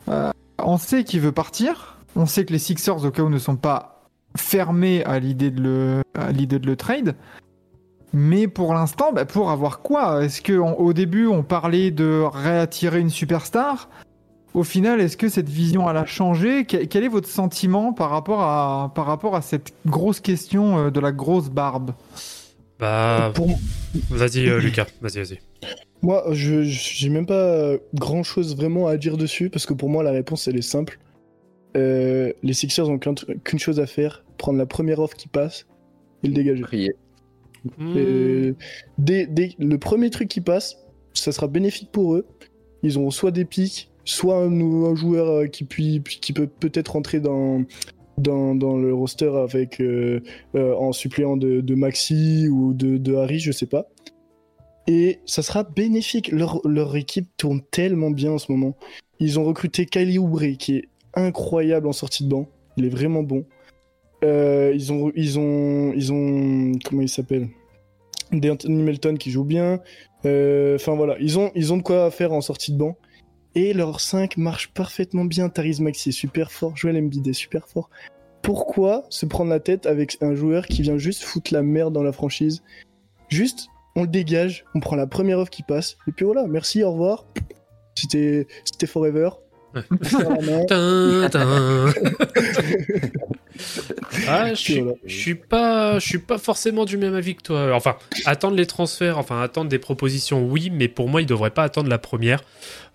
Euh, on sait qu'il veut partir. On sait que les Sixers, au cas où, ne sont pas fermés à l'idée de le, à l'idée de le trade. Mais pour l'instant, bah, pour avoir quoi? Est-ce que en- au début on parlait de réattirer une superstar? Au final, est-ce que cette vision elle a changé? Quel, est votre sentiment par rapport à par rapport à cette grosse question euh, de la grosse barbe? Bah, Pour, vas-y, euh, Lucas, vas-y, vas-y. Moi, je j'ai même pas grand chose vraiment à dire dessus parce que pour moi la réponse elle est simple. Euh, les Sixers ont qu'une chose à faire prendre la première offre qui passe et le dégager. Prier. Et dès, dès le premier truc qui passe, ça sera bénéfique pour eux. Ils auront soit des pics, soit un, joueur euh, qui, puis, qui peut peut-être rentrer dans, dans, dans le roster avec euh, euh, en suppléant de, Maxi ou de, Harry, je sais pas. Et ça sera bénéfique. Leur, leur équipe tourne tellement bien en ce moment. Ils ont recruté Kylie Oubre qui est incroyable en sortie de banc. Il est vraiment bon. Ils ont, ils ont, ils ont, comment il s'appelle? D'Anthony Melton qui joue bien. Enfin voilà, ils ont, ils ont de quoi faire en sortie de banc. Et leur 5 marche parfaitement bien. Tariz Maxi est super fort. Joel Embiid est super fort. Pourquoi se prendre la tête avec un joueur qui vient juste foutre la merde dans la franchise? Juste, on le dégage, on prend la première offre qui passe. Et puis voilà, merci, au revoir. C'était c'était forever. Ouais. [laughs] [laughs] La tin. ah, je suis, je suis pas, je suis pas forcément du même avis que toi. Enfin, attendre les transferts, enfin attendre des propositions, oui, mais pour moi, il devrait pas attendre la première,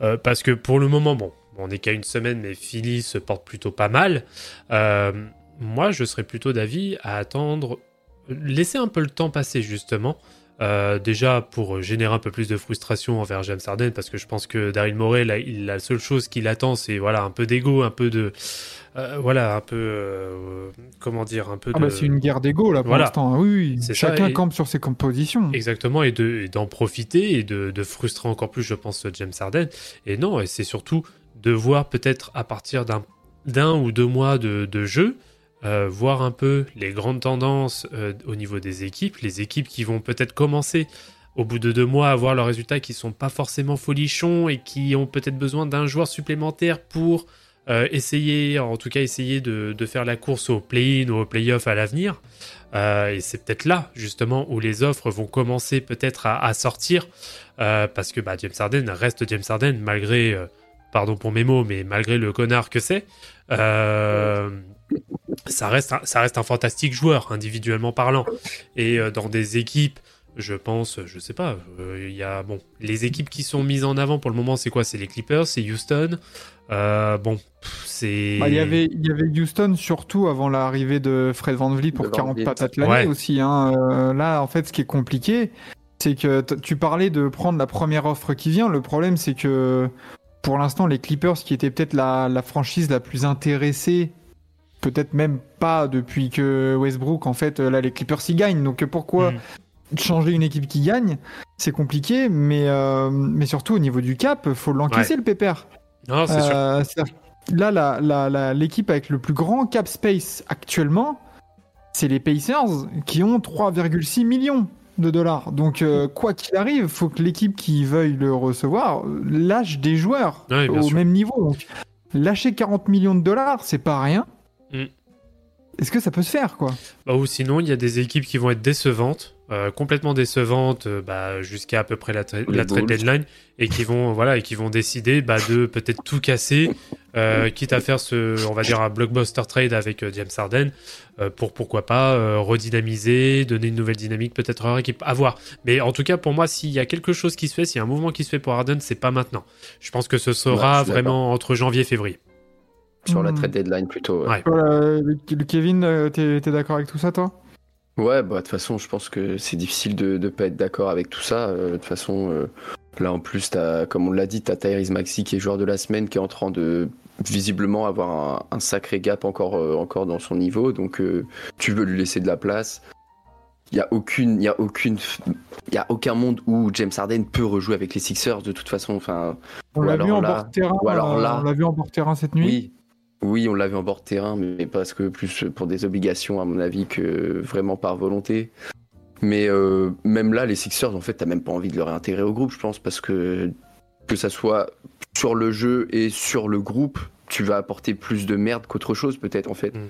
Euh, parce que pour le moment, bon, on n'est qu'à une semaine, mais Philly se porte plutôt pas mal. Euh, moi, je serais plutôt d'avis à attendre, laisser un peu le temps passer justement. Euh, déjà pour générer un peu plus de frustration envers James Harden parce que je pense que Daryl Morey il, la seule chose qu'il attend c'est voilà un peu d'ego un peu de euh, voilà un peu euh, comment dire un peu Ah de bah c'est une guerre d'ego là pour Voilà. l'instant. Oui, oui. C'est ça, Chacun et- campe sur ses compositions. Exactement, et de- d'en profiter et de, de frustrer encore plus, je pense, James Harden. Et non, et c'est surtout de voir peut-être à partir d'un ou deux mois de, de jeu, euh, voir un peu les grandes tendances au niveau des équipes, les équipes qui vont peut-être commencer au bout de deux mois à voir leurs résultats qui sont pas forcément folichons et qui ont peut-être besoin d'un joueur supplémentaire pour euh, essayer, en tout cas essayer de, de faire la course au play-in ou au play-off à l'avenir. Euh, et c'est peut-être là, justement, où les offres vont commencer peut-être à, sortir, euh, parce que bah, James Harden reste James Harden, malgré, euh, pardon pour mes mots, mais malgré le connard que c'est. Euh, ça, reste un, ça reste un fantastique joueur, individuellement parlant. Et euh, dans des équipes, je pense, je sais pas, euh, il y a, bon, les équipes qui sont mises en avant pour le moment, c'est quoi? C'est les Clippers, c'est Houston. Euh, bon, pff, c'est. Bah, Il y avait, il y avait Houston surtout avant l'arrivée de Fred Van Vliet pour De Van 40 Vliet. patates l'année Ouais. aussi. hein. Euh, là, en fait, ce qui est compliqué, c'est que tu parlais de prendre la première offre qui vient. Le problème, c'est que pour l'instant, les Clippers, qui étaient peut-être la, la franchise la plus intéressée, peut-être même pas depuis que Westbrook, en fait, là, les Clippers y gagnent. Donc pourquoi Mhm. changer une équipe qui gagne? C'est compliqué, mais, euh, mais surtout au niveau du cap, faut l'encaisser le pépère. Non, c'est sûr. Euh, Là, l'équipe avec le plus grand cap space actuellement, c'est les Pacers qui ont 3,6 millions de dollars. Donc, euh, quoi qu'il arrive, faut que l'équipe qui veuille le recevoir lâche des joueurs au sûr. même niveau. Donc, lâcher 40 millions de dollars, c'est pas rien. Mm. Est-ce que ça peut se faire, quoi? Bah, ou sinon, il y a des équipes qui vont être décevantes, euh, complètement décevantes, euh, bah, jusqu'à à peu près la, tra- Les la trade deadline, et qui vont, voilà, et qui vont décider bah, de peut-être tout casser, [laughs] euh, quitte à faire ce, on va dire, un blockbuster trade avec euh, James Harden, euh, pour pourquoi pas euh, redynamiser, donner une nouvelle dynamique peut-être à leur équipe. À voir. Mais en tout cas, pour moi, s'il y a quelque chose qui se fait, s'il y a un mouvement qui se fait pour Harden, c'est pas maintenant. Je pense que ce sera vraiment entre janvier et février. Sur la Hmm. trade deadline plutôt. ouais. Voilà, Kevin, euh, t'es t'es d'accord avec tout ça, toi? Ouais, bah de toute façon, je pense que c'est difficile de ne pas être d'accord avec tout ça. Euh, De toute façon, euh, là en plus, as, comme on l'a dit, t'as Tyrese Maxi qui est joueur de la semaine, qui est en train de visiblement avoir un, un sacré gap encore, euh, encore dans son niveau. Donc tu veux lui laisser de la place. Il y a aucune, il y a aucune, il y a aucun monde où James Harden peut rejouer avec les Sixers de toute façon. Enfin, On l'a vu là- vu en bord terrain cette nuit. oui, oui, on l'a vu en bord de terrain, mais parce que plus pour des obligations, à mon avis, que vraiment par volonté. Mais euh, même là, les Sixers, en fait, t'as même pas envie de le réintégrer au groupe, je pense, parce que que ça soit sur le jeu et sur le groupe, tu vas apporter plus de merde qu'autre chose, peut-être, en fait. Mm.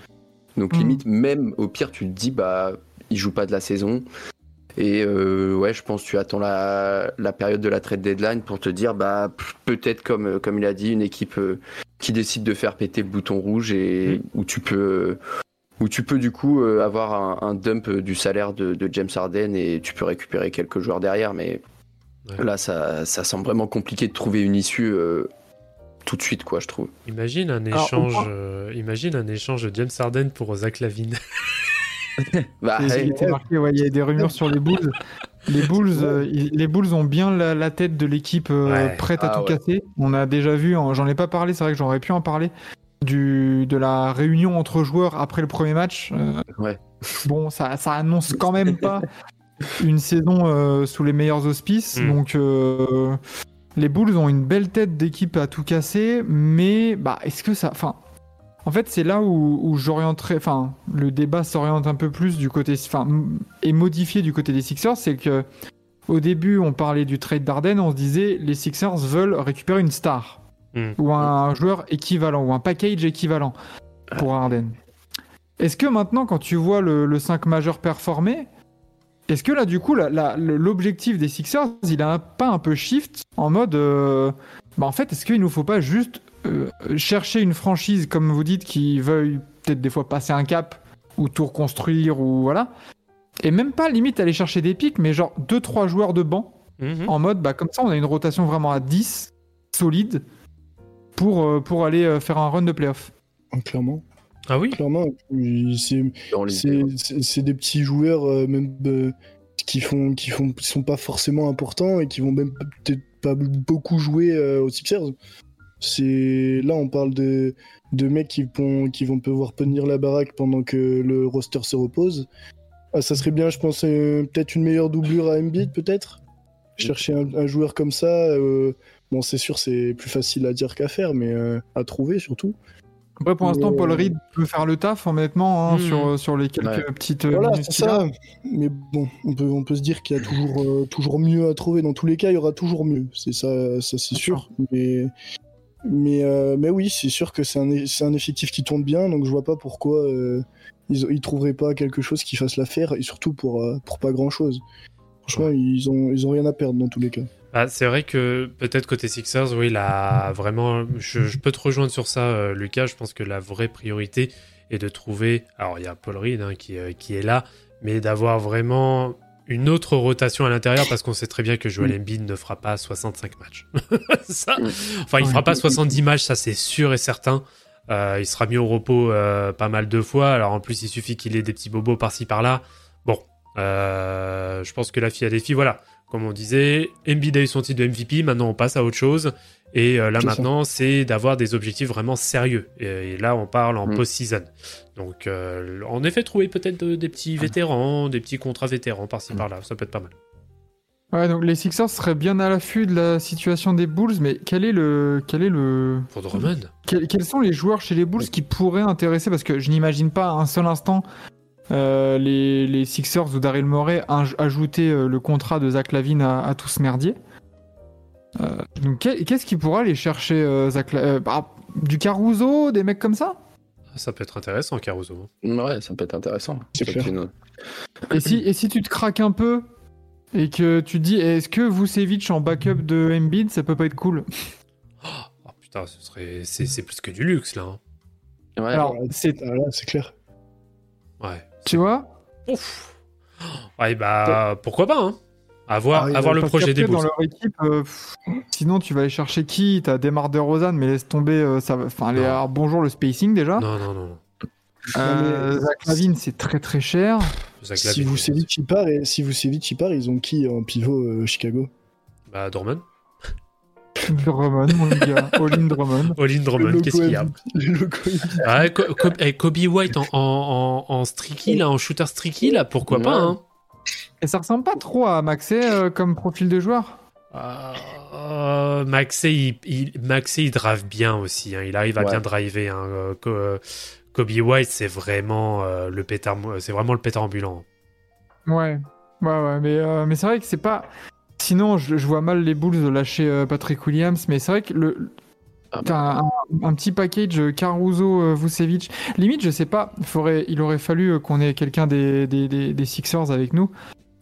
Donc, Mm. limite, même au pire, tu te dis, bah, il joue pas de la saison. Et euh, ouais, je pense que tu attends la, la période de la trade deadline pour te dire, bah peut-être comme euh, comme il a dit, une équipe euh, qui décide de faire péter le bouton rouge et où tu peux où tu peux du coup euh, avoir un, un dump du salaire de, de James Harden et tu peux récupérer quelques joueurs derrière. Mais Ouais. là, ça, ça semble vraiment compliqué de trouver une issue euh, tout de suite, quoi, je trouve. Imagine un échange, euh, imagine un échange de James Harden pour Zach Lavine. [laughs] [laughs] Bah, il était marqué, ouais, il y a des rumeurs sur les Bulls. Les Bulls, euh, les Bulls ont bien la, la tête de l'équipe euh, Ouais. prête à Ah tout ouais. casser. On a déjà vu, en- j'en ai pas parlé, c'est vrai que j'aurais pu en parler, du, de la réunion entre joueurs après le premier match. Euh, Ouais. Bon, ça, ça annonce quand même pas [laughs] une saison euh, sous les meilleurs auspices. Mm. Donc, euh, les Bulls ont une belle tête d'équipe à tout casser, mais bah, est-ce que ça. Enfin, en fait, c'est là où, où j'orienterais. Enfin, le débat s'oriente un peu plus du côté. Enfin, est modifié du côté des Sixers. C'est que au début, on parlait du trade d'Arden, on se disait les Sixers veulent récupérer une star Mm. ou un joueur équivalent ou un package équivalent pour Arden. Est-ce que maintenant, quand tu vois le, le 5 majeur performer, est-ce que là, du coup, l'objectif des Sixers, il a un- pas un peu shift en mode. euh, bah, en fait, est-ce qu'il nous faut pas juste euh, chercher une franchise, comme vous dites, qui veuille peut-être des fois passer un cap ou tout reconstruire ou voilà et même pas limite aller chercher des pics, mais genre 2-3 joueurs de banc Mhm. en mode bah, comme ça, on a une rotation vraiment à 10 solide pour, euh, pour aller euh, faire un run de playoff. Clairement. Ah oui Clairement. C'est des petits joueurs, euh, même euh, qui font, qui font, qui sont pas forcément importants et qui vont même peut-être pas beaucoup jouer euh, aux Sixers. C'est là, on parle de, de mecs qui vont, qui vont pouvoir tenir la baraque pendant que le roster se repose. Ah, ça serait bien, je pense, euh, peut-être une meilleure doublure à Embiid, peut-être? Chercher un, un joueur comme ça. euh, bon, c'est sûr, c'est plus facile à dire qu'à faire, mais euh, à trouver surtout. Après, pour l'instant, Paul Reed peut faire le taf, honnêtement, hein, Mhm. sur, sur les quelques Ouais. petites Voilà, c'est ça. Mais bon, on peut, on peut se dire qu'il y a toujours, euh, toujours mieux à trouver. Dans tous les cas, il y aura toujours mieux. C'est ça, ça c'est sûr. Mais, mais, euh, mais oui, c'est sûr que c'est un, un effectif qui tourne bien. Donc je vois pas pourquoi euh, ils, ils trouveraient pas quelque chose qui fasse l'affaire. Et surtout pour, euh, pour pas grand chose. Franchement, ils, ont, ils ont rien à perdre dans tous les cas. Ah, c'est vrai que peut-être côté Sixers, oui, là, vraiment, je, je peux te rejoindre sur ça, Lucas. Je pense que la vraie priorité est de trouver. Alors, il y a Paul Reed hein, qui, qui est là, mais d'avoir vraiment une autre rotation à l'intérieur parce qu'on sait très bien que Joel Embiid ne fera pas 65 matchs. [laughs] ça, enfin, il fera pas 70 matchs, ça c'est sûr et certain. Euh, il sera mis au repos euh, pas mal de fois. Alors en plus, il suffit qu'il ait des petits bobos par-ci par-là. Bon, euh, je pense que la fille a des filles. Voilà, comme on disait, Embiid a eu son titre de MVP. Maintenant, on passe à autre chose. Et euh, là maintenant, c'est d'avoir des objectifs vraiment sérieux. Et, et là, on parle en Mm. post-season. Donc, euh, en effet, trouver peut-être de- des petits vétérans, des petits contrats vétérans par-ci Mm. par-là, ça peut être pas mal. Ouais, donc les Sixers seraient bien à l'affût de la situation des Bulls, mais quel est le. Quel est le... Pour Drummond. Quels, quels sont les joueurs chez les Bulls qui pourraient intéresser? Parce que je n'imagine pas un seul instant euh, les, les Sixers ou Daryl Morey aj- ajouter euh, le contrat de Zach Lavine à, à tout ce merdier. Euh, donc qu'est-ce qui pourra aller chercher euh, Zach euh, bah, Du Caruso, des mecs comme ça? Ça peut être intéressant, Caruso. Ouais, ça peut être intéressant. Une- et si, et si tu te craques un peu et que tu te dis est-ce que Vucevic en backup de Embiid, ça peut pas être cool? Oh putain, ce serait, c'est, c'est plus que du luxe là. hein. Ouais, Alors, c'est, Ah, là, c'est clair. Ouais. tu vois? Ouf. Ouais, bah pourquoi pas, hein. Avoir, Ah, avoir le projet des dans leur équipe, euh, pff, sinon tu vas aller chercher qui? T'as Demar DeRozan, mais laisse tomber. euh, ça va. Enfin, les- Non. alors, bonjour le spacing déjà. Non, non, non. Euh, mais- Zach Lavine, c'est très très cher. Zach Si Lavine, Vucevic y part et si Vucevic part, ils ont qui en pivot euh, Chicago? Bah, Drummond. [laughs] Drummond, mon gars. All-in Drummond. Olin Drummond, qu'est-ce qu'il y a Co- eh, Kobe White en, en, en, en streaky, là, en shooter streaky, là, pourquoi pas, hein. Et ça ressemble pas trop à Maxey euh, comme profil de joueur. Euh, Maxey, il, il- Maxey, il drive bien aussi. hein. Il arrive à Ouais. bien driver. hein. Euh, euh, Kobe White, c'est vraiment euh, le pétard, c'est vraiment le pétard ambulant. Ouais. Ouais, ouais. Mais, euh, mais c'est vrai que c'est pas. Sinon, je, je vois mal les Bulls lâcher euh, Patrick Williams. Mais c'est vrai que le. T'as un, un petit package Caruso, Vucevic. Limite, je sais pas, il, faudrait, il aurait fallu qu'on ait quelqu'un des, des, des, des Sixers avec nous.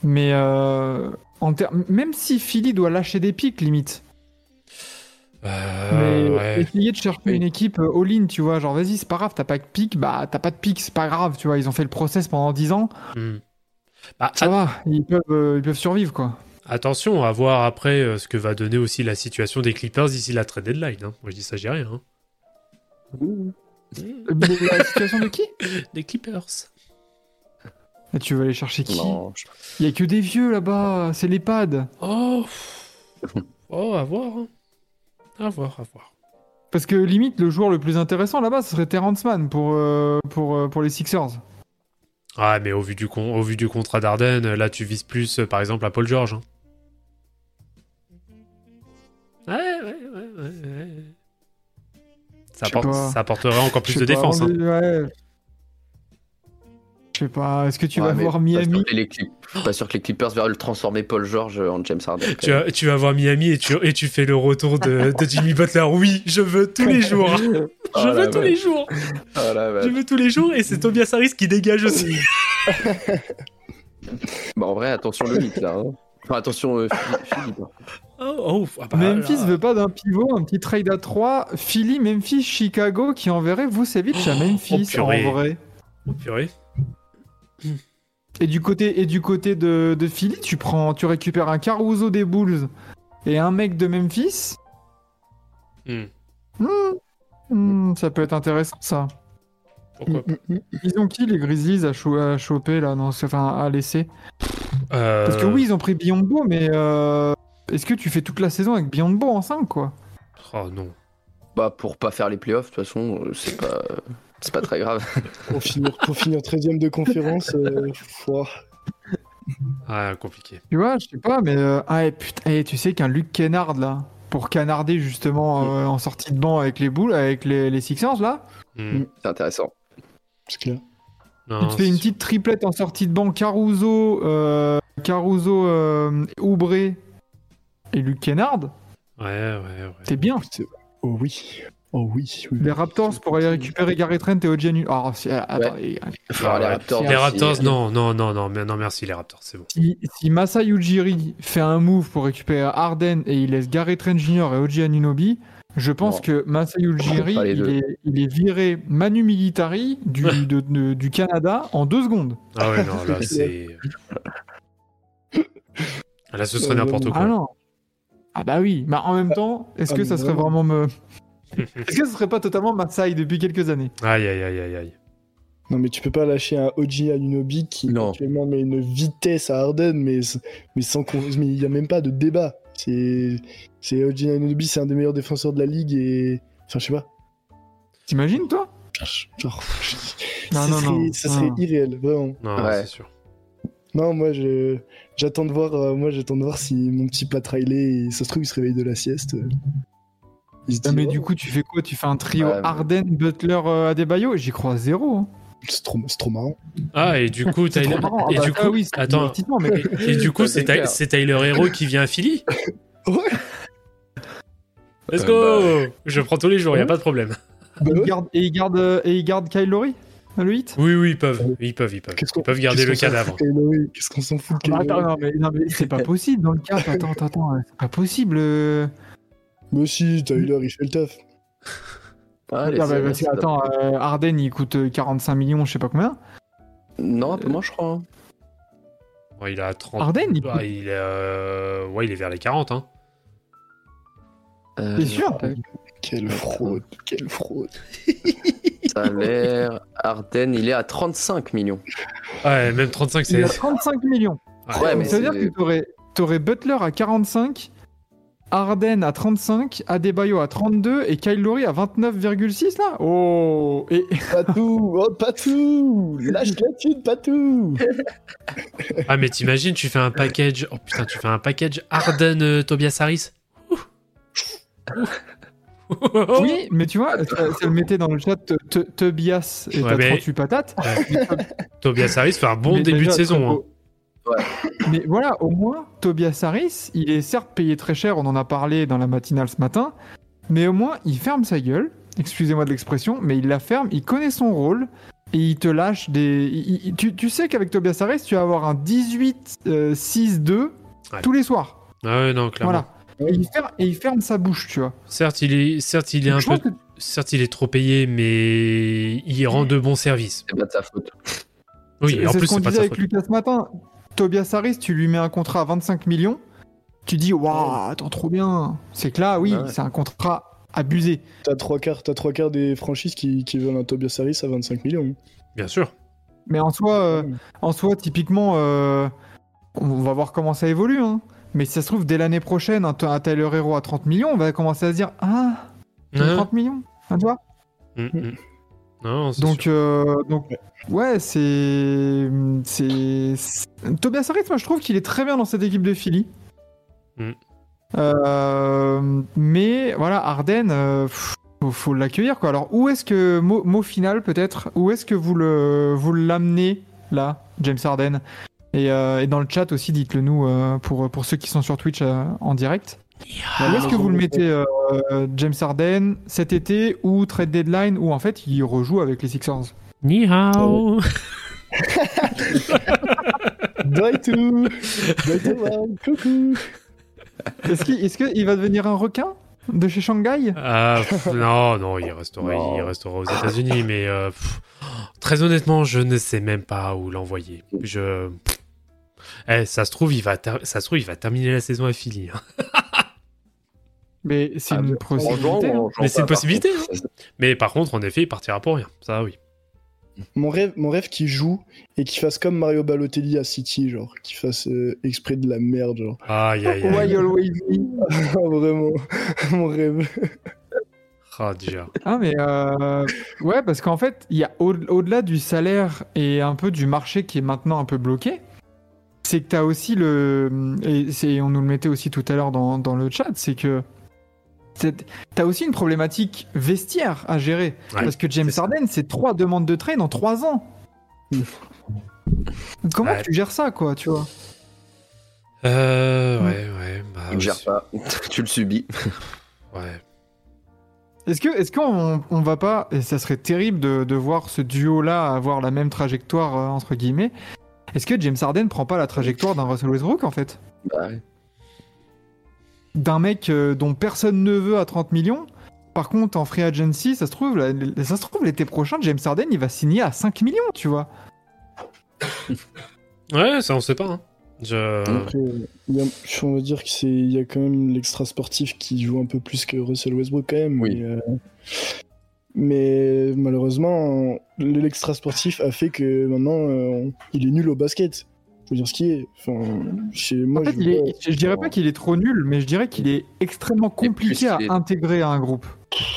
Mais euh, en ter- même si Philly doit lâcher des pics, limite. Euh, mais ouais. essayer de chercher Oui. une équipe euh, all-in, tu vois. Genre, vas-y, c'est pas grave, t'as pas de pic, bah t'as pas de pic, c'est pas grave, tu vois. Ils ont fait le process pendant 10 ans, Hmm. Bah, ça va, ils peuvent, euh, ils peuvent survivre, quoi. attention à voir après euh, ce que va donner aussi la situation des Clippers d'ici la trade deadline. hein. Moi je dis ça, j'ai rien. hein. La situation de qui? [laughs] Des Clippers. Et Tu veux aller chercher qui Non, je- Il y a que des vieux là-bas, c'est l'EHPAD. Oh, oh, à voir. hein. À voir, à voir. Parce que limite, le joueur le plus intéressant là-bas, ce serait Terrence Mann pour, euh, pour, euh, pour les Sixers. Ah, mais au vu du, con- au vu du contrat d'Arden, là tu vises plus, euh, par exemple, à Paul George. hein. Ouais, ouais, ouais, ouais. ouais. Ça, Je sais apporte- pas. ça apporterait encore plus Je de sais pas, défense. hein. ouais. Je sais pas, est-ce que tu Ouais, vas voir pas Miami sûr que les Clip- Je suis pas sûr que les Clippers le transformer Paul George en James Harden. Tu vas, tu vas voir Miami et tu, et tu fais le retour de, de Jimmy Butler. Oui, je veux tous les jours. [laughs] Je Oh veux la tous vache. les jours. Vache. Je veux tous les jours et c'est Tobias Harris qui dégage aussi. [laughs] Bah, en vrai, attention le mythe là. hein. Enfin, attention euh, Phil- Philippe. Oh, oh, ah bah, Memphis là. veut pas d'un pivot, un petit trade à 3. Philly, Memphis, Chicago qui enverrait Vucevic à Memphis en purée. vrai. Oh, purée. Et du côté, et du côté de, de Philly, tu prends, tu récupères un Caruso des Bulls et un mec de Memphis. Hmm, Hmm, hmm, ça peut être intéressant ça. pourquoi pas. Ils ont qui les Grizzlies à, cho- à choper là non, Enfin à laisser? Euh, Parce que oui, ils ont pris Biombo, mais euh, est-ce que tu fais toute la saison avec Biombo en 5 quoi? Oh non. Bah pour pas faire les playoffs, de toute façon, euh, c'est pas c'est pas très grave. [laughs] Pour finir, pour finir 13ème de conférence, euh. Ah, compliqué. Tu vois, je sais pas, mais euh, ah, et putain, et tu sais qu'un Luc Kennard là, pour canarder justement euh, en sortie de banc avec les boules, avec les, les Sixers là, Hmm. C'est intéressant. c'est clair. Non, tu te fais une petite triplette en sortie de banc, Caruso, euh, Caruso, euh, Oubré et Luc Kennard, Ouais, ouais, ouais. t'es bien. Oh oui. Oh oui. oui. Les Raptors pour aller récupérer Gary Trent et OG Anu- Ah, c'est- attends, les. Enfin. Raptors. Les. Raptors, non, non, non, non, mais non, merci les Raptors, c'est bon. Si, si Masai Ujiri fait un move pour récupérer Arden et il laisse Gary Trent Jr. et OG Anunobi, je pense Non. que Masai Ujiri, il est, il est viré Manu Militari du, de- de- du Canada en deux secondes. Ah ouais, non, là, [laughs] c'est. Là, ce serait Euh, n'importe Ah quoi. non Ah bah oui, mais en même temps, est-ce ah, que ça serait vraiment. vraiment me... Est-ce que ce serait pas totalement Masai depuis quelques années? Aïe, aïe, aïe, aïe, aïe. Non, mais tu peux pas lâcher un OG Anunobi qui Non. actuellement met une vitesse à Harden, mais, mais sans il y a même pas de débat. C'est c'est OG Anunobi, c'est un des meilleurs défenseurs de la ligue et enfin je sais pas. T'imagines toi? Genre, Non, ça non, serait, non. ça serait Non. irréel, vraiment. Non, Ouais. c'est sûr. Non, moi je j'attends de voir, euh, moi j'attends de voir si mon petit Pat Riley, ça se trouve il se réveille de la sieste. euh. Il Ah, mais oh, du coup, tu fais quoi? Tu fais un trio Ouais, mais- Arden, Butler, euh, Adebayo? J'y crois zéro. hein. c'est trop, c'est trop marrant. Ah, et du coup, [laughs] C'est Tyler... trop marrant. Ah et bah, du coup, oui, attends, mais et du coup, c'est Tyler Hero qui vient à Philly? [laughs] Ouais. Let's Euh, go Je prends tous les jours, y a Ouais. pas de problème. Bah il ouais. garde, et il garde, euh, et il garde Kyle Lowry le 8 Oui, oui, ils peuvent, ils peuvent, ils peuvent. Ils peuvent garder le cadavre. Qu'est-ce qu'on s'en fout de Ah, Kylo Attends, non, mais, c'est pas possible dans le cap. Attends, attends, attends. C'est pas possible. Euh. Mais si, Tyler il fait le taf. [laughs] Ah, Ah, bah, parce que, attends, euh, Arden il coûte euh, 45 millions, je sais pas combien. Non, un peu moins, je crois. hein. Ouais, il a 30. Arden, il Ah, il est, euh, ouais, il est vers les 40, hein. Euh, T'es sûr Quelle fraude, [laughs] quelle fraude. Salaire, Arden, il est à 35 millions. Ouais, même 35, Il c'est. a 35 millions. Ouais, mais ça veut dire c'est- que t'aurais, t'aurais Butler à 45, Arden à 35, Adebayo à 32 et Kyle Lowry à 29,6 là Oh Et [laughs] Pas tout, oh, pas tout Lâche la thune, pas tout Ah, mais t'imagines, tu fais un package. Oh putain, tu fais un package Arden euh, Tobias Harris? Oui, mais tu vois, ça, ça le mettait dans le chat Tobias et Ouais, t'as mais- 38 patates. Tobias Harris fait un bon Mais début déjà, de saison. hein. Ouais. Mais voilà, au moins, Tobias Harris, il est certes payé très cher, on en a parlé dans la matinale ce matin, mais au moins, il ferme sa gueule, excusez-moi de l'expression, mais il la ferme, il connaît son rôle, et il te lâche des. il- il- tu, tu sais qu'avec Tobias Harris, tu vas avoir un 18-6-2 Ouais. tous les soirs. Ah ouais, non, clairement. Voilà. Et il, ferme, et il ferme sa bouche, tu vois. Certes, il est, certes, il est un peu, que- certes, il est trop payé, mais il rend de bons services. C'est pas de sa faute. Oui, et en c'est plus, ce qu'on c'est pas de disait sa avec faute. Lucas ce matin. Tobias Harris, tu lui mets un contrat à 25 millions. Tu dis, waouh, attends, trop bien. C'est que là, oui, Ouais. c'est un contrat abusé. T'as trois quarts, t'as trois quarts des franchises qui, qui veulent un Tobias Harris à 25 millions. Bien sûr. Mais en soi, euh, en soi typiquement, euh, on va voir comment ça évolue. hein. Mais si ça se trouve, dès l'année prochaine, un, un Tyler Hero à 30 millions, on va commencer à se dire Ah, Ouais. 30 millions hein, tu vois Mm, mm. Non, Donc, euh, donc ouais, c'est. c'est Tobias Harris, moi je trouve qu'il est très bien dans cette équipe de Philly. Mm. Euh, mais voilà, Arden, euh, faut, faut l'accueillir quoi. Alors, où est-ce que, mot, mot final peut-être, où est-ce que vous le vous l'amenez là, James Arden et, et dans le chat aussi, dites-le nous pour, pour ceux qui sont sur Twitch en direct. Où est-ce que vous le mettez, euh, James Harden, cet été ou trade deadline ou en fait il rejoue avec les Sixers? Ni hao. [laughs] Bye tout Bye tout, man. Coucou Est-ce qu'il est-ce qu'il va devenir un requin de chez Shanghai? Ah, pff, non, non, il restera, Non. il restera aux États-Unis, mais euh, pff, très honnêtement, je ne sais même pas où l'envoyer. Je, pff. eh, ça se trouve, il va, ter- ça se trouve, il va terminer la saison à Philly. hein. [laughs] Mais c'est Ah, une possibilité. hein. Mais c'est une possibilité, contre. Mais par contre, en effet, il partira pour rien. Ça, oui. Mon rêve, mon rêve qu'il joue et qu'il fasse comme Mario Balotelli à City, genre, qu'il fasse euh, exprès de la merde, genre. Aïe, aïe, aïe. [laughs] Vraiment, [laughs] mon rêve. Ah, déjà. Ah mais euh, ouais parce qu'en fait il y a au- au-delà du salaire et un peu du marché qui est maintenant un peu bloqué, c'est que tu as aussi le et on nous le mettait aussi tout à l'heure dans, dans le chat, c'est que tu as aussi une problématique vestiaire à gérer Ouais, parce que James. Harden c'est trois demandes de trade en trois ans. [laughs] Comment Ouais. tu gères ça quoi tu vois? Euh, ouais, ouais. Bah, Tu le gères pas, [laughs] tu le subis. Ouais. Est-ce que est-ce qu'on on va pas et ça serait terrible de, de voir ce duo là avoir la même trajectoire euh, entre guillemets. Est-ce que James Harden prend pas la trajectoire d'un Russell Westbrook en fait? Bah ouais. D'un mec euh, dont personne ne veut à 30 millions Par contre en free agency, ça se trouve ça se trouve l'été prochain James Harden il va signer à 5 millions, tu vois. [laughs] Ouais, ça, on sait pas. Hein. Je... Après, a- on va dire que c'est, il y a quand même l'extra sportif qui joue un peu plus que Russell Westbrook quand même. Oui. Mais, euh, mais malheureusement, l'extra sportif a fait que maintenant, euh, il est nul au basket. Faut dire ce qui est. Enfin, chez moi, En fait, je, il est- vois- je dirais pas qu'il est trop nul, mais je dirais qu'il est extrêmement compliqué à intégrer à un groupe.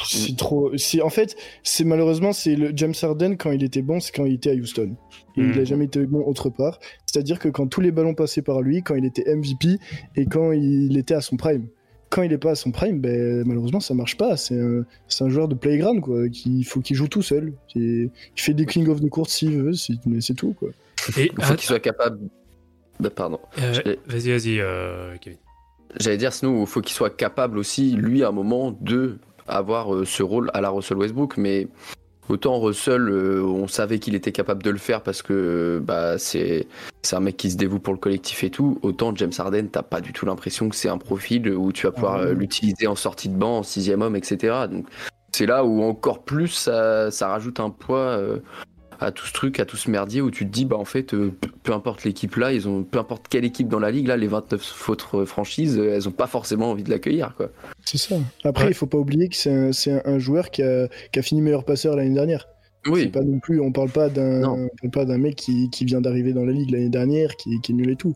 c'est trop. C'est en fait, c'est malheureusement, c'est le James Harden quand il était bon, c'est quand il était à Houston. Et il a jamais été bon autre part. C'est-à-dire que quand tous les ballons passaient par lui, quand il était MVP et quand il était à son prime. Quand il est pas à son prime, ben, malheureusement, ça marche pas. C'est un, joueur de playground, quoi. Qui faut qu'il joue tout seul. Il il fait des king of the court s'il veut, c'est- mais c'est tout, quoi. Et, Il faut qu'il soit capable. Bah, pardon. euh, vas-y, vas-y, euh, Kevin. J'allais dire, sinon, il faut qu'il soit capable aussi, lui, à un moment, de avoir euh, ce rôle à la Russell Westbrook. Mais autant Russell, on savait qu'il était capable de le faire parce que bah, c'est c'est un mec qui se dévoue pour le collectif et tout. Autant James Harden, t'as pas du tout l'impression que c'est un profil où tu vas pouvoir Ah, l'utiliser en sortie de banc, en sixième homme, etc. Donc c'est là où encore plus ça, ça rajoute un poids. À tout ce truc, à tout ce merdier où tu te dis, bah en fait, euh, peu, importe l'équipe là, ils ont peu importe quelle équipe dans la ligue là, les 29 autres franchises, euh, elles ont pas forcément envie de l'accueillir quoi. C'est ça. Après, Ouais. il faut pas oublier que c'est un, c'est un- un joueur qui a, qui a fini meilleur passeur l'année dernière. C'est Oui, pas non plus, on parle pas d'un, Non. on parle pas d'un mec qui, qui vient d'arriver dans la ligue l'année dernière, qui, qui est nul et tout.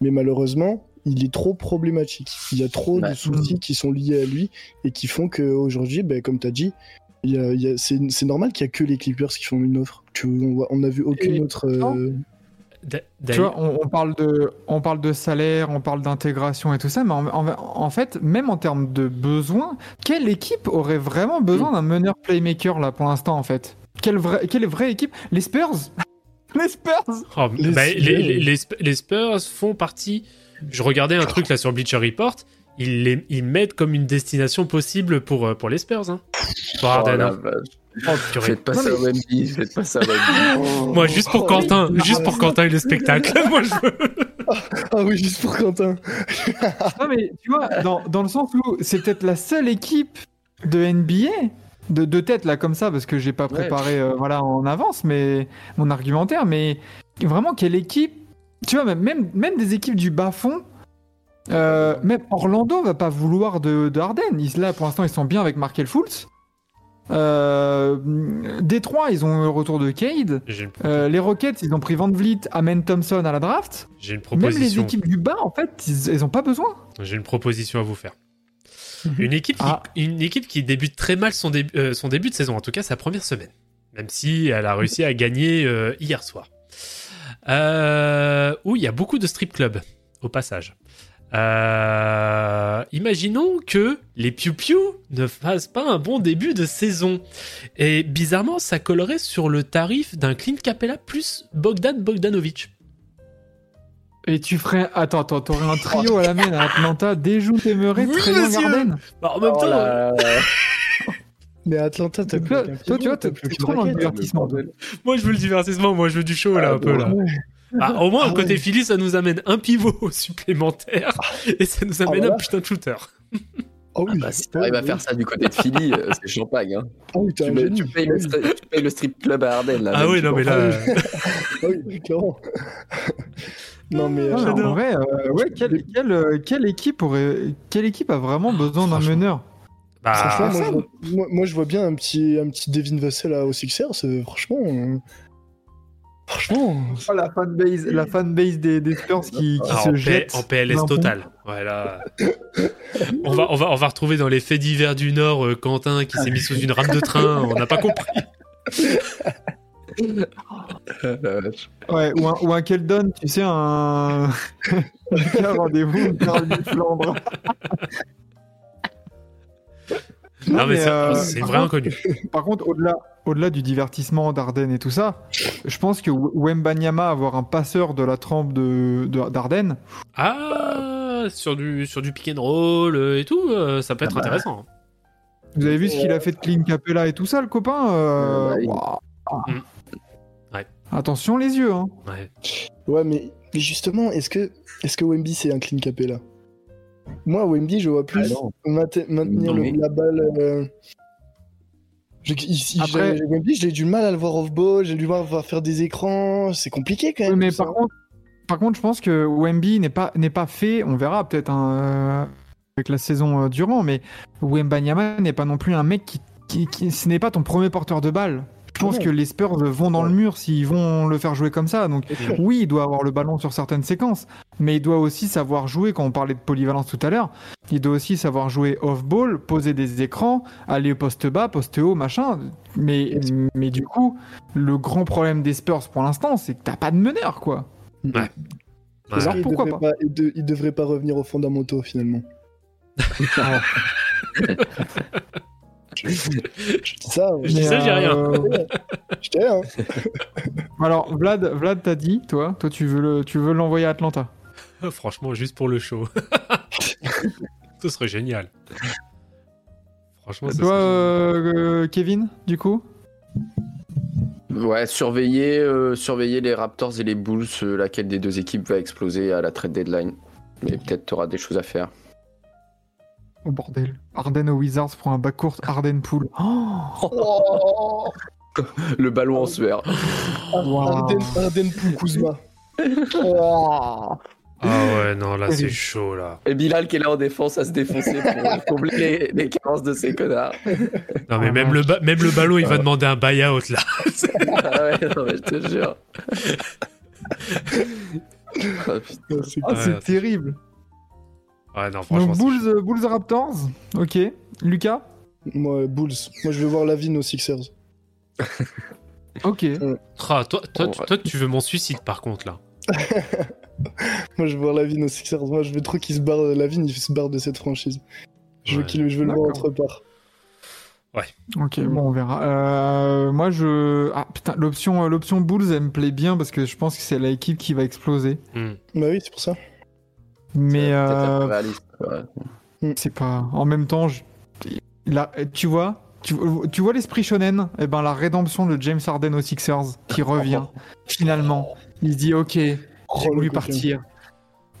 Mais malheureusement, il est trop problématique. Il y a trop de soucis qui sont liés à lui et qui font qu'aujourd'hui, ben, comme tu as dit, c'est, c'est normal qu'il y a que les Clippers qui font une offre. Tu, on, voit- on a vu aucune Et- autre. euh, Tu vois, on, on parle de, on parle de salaire, on parle d'intégration et tout ça, mais en, en- en fait, même en termes de besoins, quelle équipe aurait vraiment besoin d'un meneur playmaker là pour l'instant en fait? Quelle, vraie, quelle vraie équipe? Les Spurs [laughs] Les Spurs Oh, Les bah, Spurs. les, les- les Sp- les Spurs font partie. Je regardais un truc là sur Bleacher Report. Ils, les, ils mettent comme une destination possible pour, euh, pour les Spurs. Hein. Pour Oh Harden. la hein. Oh. Faites pas Non, ça mais- au Wemby, faites pas ça au Wemby. [laughs] Moi, juste pour Oh, Quentin, oui. juste pour Quentin et le spectacle. [laughs] Moi, je veux. Ah oui, juste pour Quentin. [laughs] Non, mais tu vois, dans, dans le sens où c'est peut-être la seule équipe de NBA, de, de tête là comme ça, parce que j'ai pas Ouais. préparé euh, voilà, en avance mais mon argumentaire, mais vraiment quelle équipe, tu vois, même, même, même des équipes du bas-fond, euh, même Orlando va pas vouloir de, de Harden. Ils, là, pour l'instant, ils sont bien avec Markel Fultz. Euh, Détroit, ils ont le retour de Cade. Euh, les Rockets, ils ont pris Van Vliet, Amen Thompson à la draft. j'ai une Même les équipes du bas, en fait, ils, ils ont pas besoin. J'ai une proposition à vous faire. Une équipe, qui, Ah. une équipe qui débute très mal son, début euh, son début de saison, en tout cas sa première semaine. Même si elle a réussi à gagner euh, hier soir. Où il y a beaucoup de strip clubs, au passage. Euh, imaginons que les Piu Piu ne fassent pas un bon début de saison. Et bizarrement, ça collerait sur le tarif d'un Clint Capella plus Bogdan Bogdanovic. Et tu ferais. Attends, attends, t'aurais un trio à la main à Atlanta, Déjou, Temeray, Oui. Garden. Bah, en même Oh temps, là là. [laughs] Mais Atlanta, t'as plus toi, tu vois, t'as t'es plus trop dans le divertissement. moi je veux le divertissement, moi je veux du show là Ah, un peu là. Ouais. Bah, au moins, Ah côté. Philly, ça nous amène un pivot [laughs] supplémentaire et ça nous amène Ah, voilà. un putain de shooter. Ah oui, Bah, si t'arrives à faire ça du côté de Philly, euh, c'est champagne. Hein. Ah Tu, payes le, Ah oui. stri- tu payes le strip club à Ardennes. Là, Ah oui, non, mais là. Ah oui, [laughs] clairement. non, mais. Ah, euh, en vrai, euh, ouais, quelle, quelle, euh, quelle équipe aurait, quelle équipe a vraiment besoin d'un meneur? Bah, moi, je vois, moi, moi, je vois bien un petit, un petit Devin Vassell à- au Sixers. euh, franchement. Franchement. Oh, la fanbase, la fanbase des, des Spurs qui, qui ah, se en, jette. en PLS total. Voilà. [laughs] on, va, on, va, on va retrouver dans les faits divers du Nord euh, Quentin qui s'est mis sous une rame de train. On n'a pas compris. [laughs] Ouais, ou un, ou un Keldon, tu sais, un. [laughs] un rendez-vous, Flandre. Non, mais, euh, c'est par vrai contre- inconnu. [laughs] Par contre, au-delà, au-delà du divertissement d'Arden et tout ça, je pense que Wembanyama avoir un passeur de la trempe de, de- d'Arden, Ah, sur du, sur du pick and roll euh, et tout, euh, ça peut être Ah bah. intéressant. vous avez vu ce qu'il a fait de Clint Capella et tout ça, le copain euh, bah. Mm. Ouais. Attention les yeux, hein. Ouais. Ouais, mais, mais justement, est-ce que, est-ce que Wemby c'est un clean capella? Moi, Wemby, je vois plus Ah maintenir le- la balle. euh, je- ici, Après- j'ai- Wemby, j'ai du mal à le voir off-ball, j'ai du mal à faire des écrans. C'est compliqué quand Oui, même. mais par contre, par contre, je pense que Wemby n'est pas, n'est pas fait, on verra peut-être un, euh, avec la saison euh, durant, mais Wembanyama n'est pas non plus un mec qui, qui, qui- ce n'est pas ton premier porteur de balle. Je pense que les Spurs vont dans le mur s'ils vont le faire jouer comme ça. Donc oui, il doit avoir le ballon sur certaines séquences, mais il doit aussi savoir jouer. Quand on parlait de polyvalence tout à l'heure, il doit aussi savoir jouer off-ball, poser des écrans, aller au poste bas, poste haut, machin. Mais, mais du coup, le grand problème des Spurs pour l'instant, c'est que t'as pas de meneur, quoi. Ouais. Alors, il pourquoi devrait il, de- il devrait pas revenir aux fondamentaux finalement. je, [laughs] je dis ça. Je dis ça, j'ai rien. euh, Je rien. [laughs] Alors, Vlad, Vlad t'as dit, toi, toi tu veux le, tu veux l'envoyer à Atlanta? [laughs] Franchement, juste pour le show. [laughs] Ce serait génial. Franchement, ça Toi, serait euh, euh, Kevin, du coup? Ouais, surveiller, euh, surveiller les Raptors et les Bulls, euh, laquelle des deux équipes va exploser à la trade deadline. Mais peut-être tu auras des choses à faire. Oh bordel. Arden aux Wizards pour un backcourt Arden Pool. Oh Oh, [laughs] Le ballon en sueur. Wow. Arden, Arden Poul Kuzma. Oh. Ah ouais, non, là, c'est chaud, là. Et Bilal qui est là en défense à se défoncer pour combler les, les carences de ces connards. Non, mais Ah, même, le même le ballon, il va demander un buy-out, là. [laughs] ah ouais, non, mais je te jure. [laughs] Ah, putain. C'est- Ah, Ouais, terrible. Ouais, non, franchement. Donc Bulls, euh, Bulls Raptors, ok. Lucas Moi, Bulls. Moi, je veux voir Lavine aux Sixers. Ok. Ah, toi, toi, Oh, ouais. toi, tu veux mon suicide, par contre, là. [laughs] [laughs] Moi, je veux voir Lavine aux Sixers. Moi, je veux trop qu'il se barre. Lavine, il se barre de cette franchise. Je veux, Ouais. qu'il, je veux le voir autre part. Ok, bon, on verra. Euh, moi, je. Ah putain, l'option, euh, l'option Bulls, elle me plaît bien parce que je pense que c'est l'équipe qui va exploser. Hmm. Bah oui, c'est pour ça. Mais peu euh, réaliste, ouais. c'est pas. En même temps, je- a- tu vois, tu, tu vois l'esprit shonen? Eh ben, la rédemption de James Harden aux Sixers qui revient. [laughs] Finalement, il se dit Ok, j'ai le voulu coquin. partir.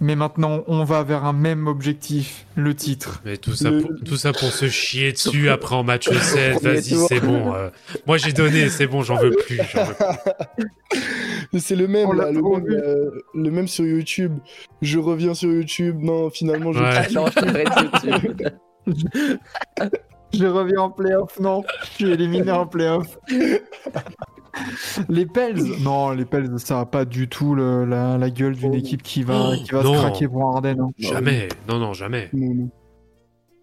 Mais maintenant, on va vers un même objectif, le titre. Mais tout ça, Le- pour, tout ça pour se chier [laughs] dessus après en match 7. premier Vas-y, tour. c'est bon. euh, moi, j'ai donné, c'est bon, j'en veux plus. plus. [laughs] Mais C'est le même, là, le, euh, le même sur YouTube. Je reviens sur YouTube. Non, finalement, je. Ouais. Ah. [laughs] Je reviens en playoff, non. Je suis éliminé en playoff. Les Pels, non, les Pels, ça a pas du tout le- la, la gueule d'une Oh. équipe qui va, Oh, qui va non. se craquer pour Harden. hein. Jamais. Non, non, jamais. Non, non.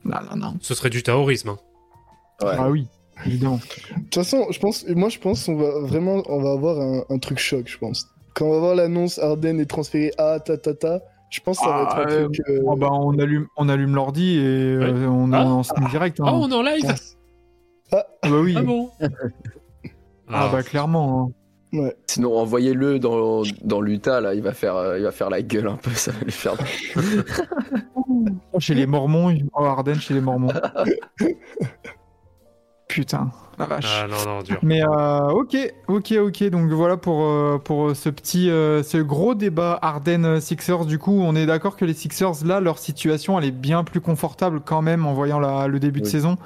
Non, non, non. Ce serait du terrorisme. hein. Ouais. Ah oui, évidemment. De toute façon, je pense, moi, je pense qu'on va vraiment, on va avoir un, un truc choc, je pense. Quand on va voir l'annonce Arden est transféré à ta ta ta, je pense que ça va Ah, être un euh, truc. euh, Oh, bah, on allume, on allume l'ordi et euh, on, Ah. on, en direct. hein. Oh, on est en live Ah bah oui. Ah bon? [laughs] Ah bah clairement. hein. Ouais. Sinon, envoyez-le dans, dans l'Utah, là, il va, faire, euh, il va faire la gueule un peu, ça va lui faire. [laughs] Chez les Mormons, oh, Harden chez les Mormons. [laughs] Putain, la vache. Ah non, non, dur. Mais euh, ok, ok, ok. Donc voilà pour, euh, pour ce petit, euh, ce gros débat Harden Sixers. Du coup, on est d'accord que les Sixers, là, leur situation, elle est bien plus confortable quand même en voyant la- le début de saison.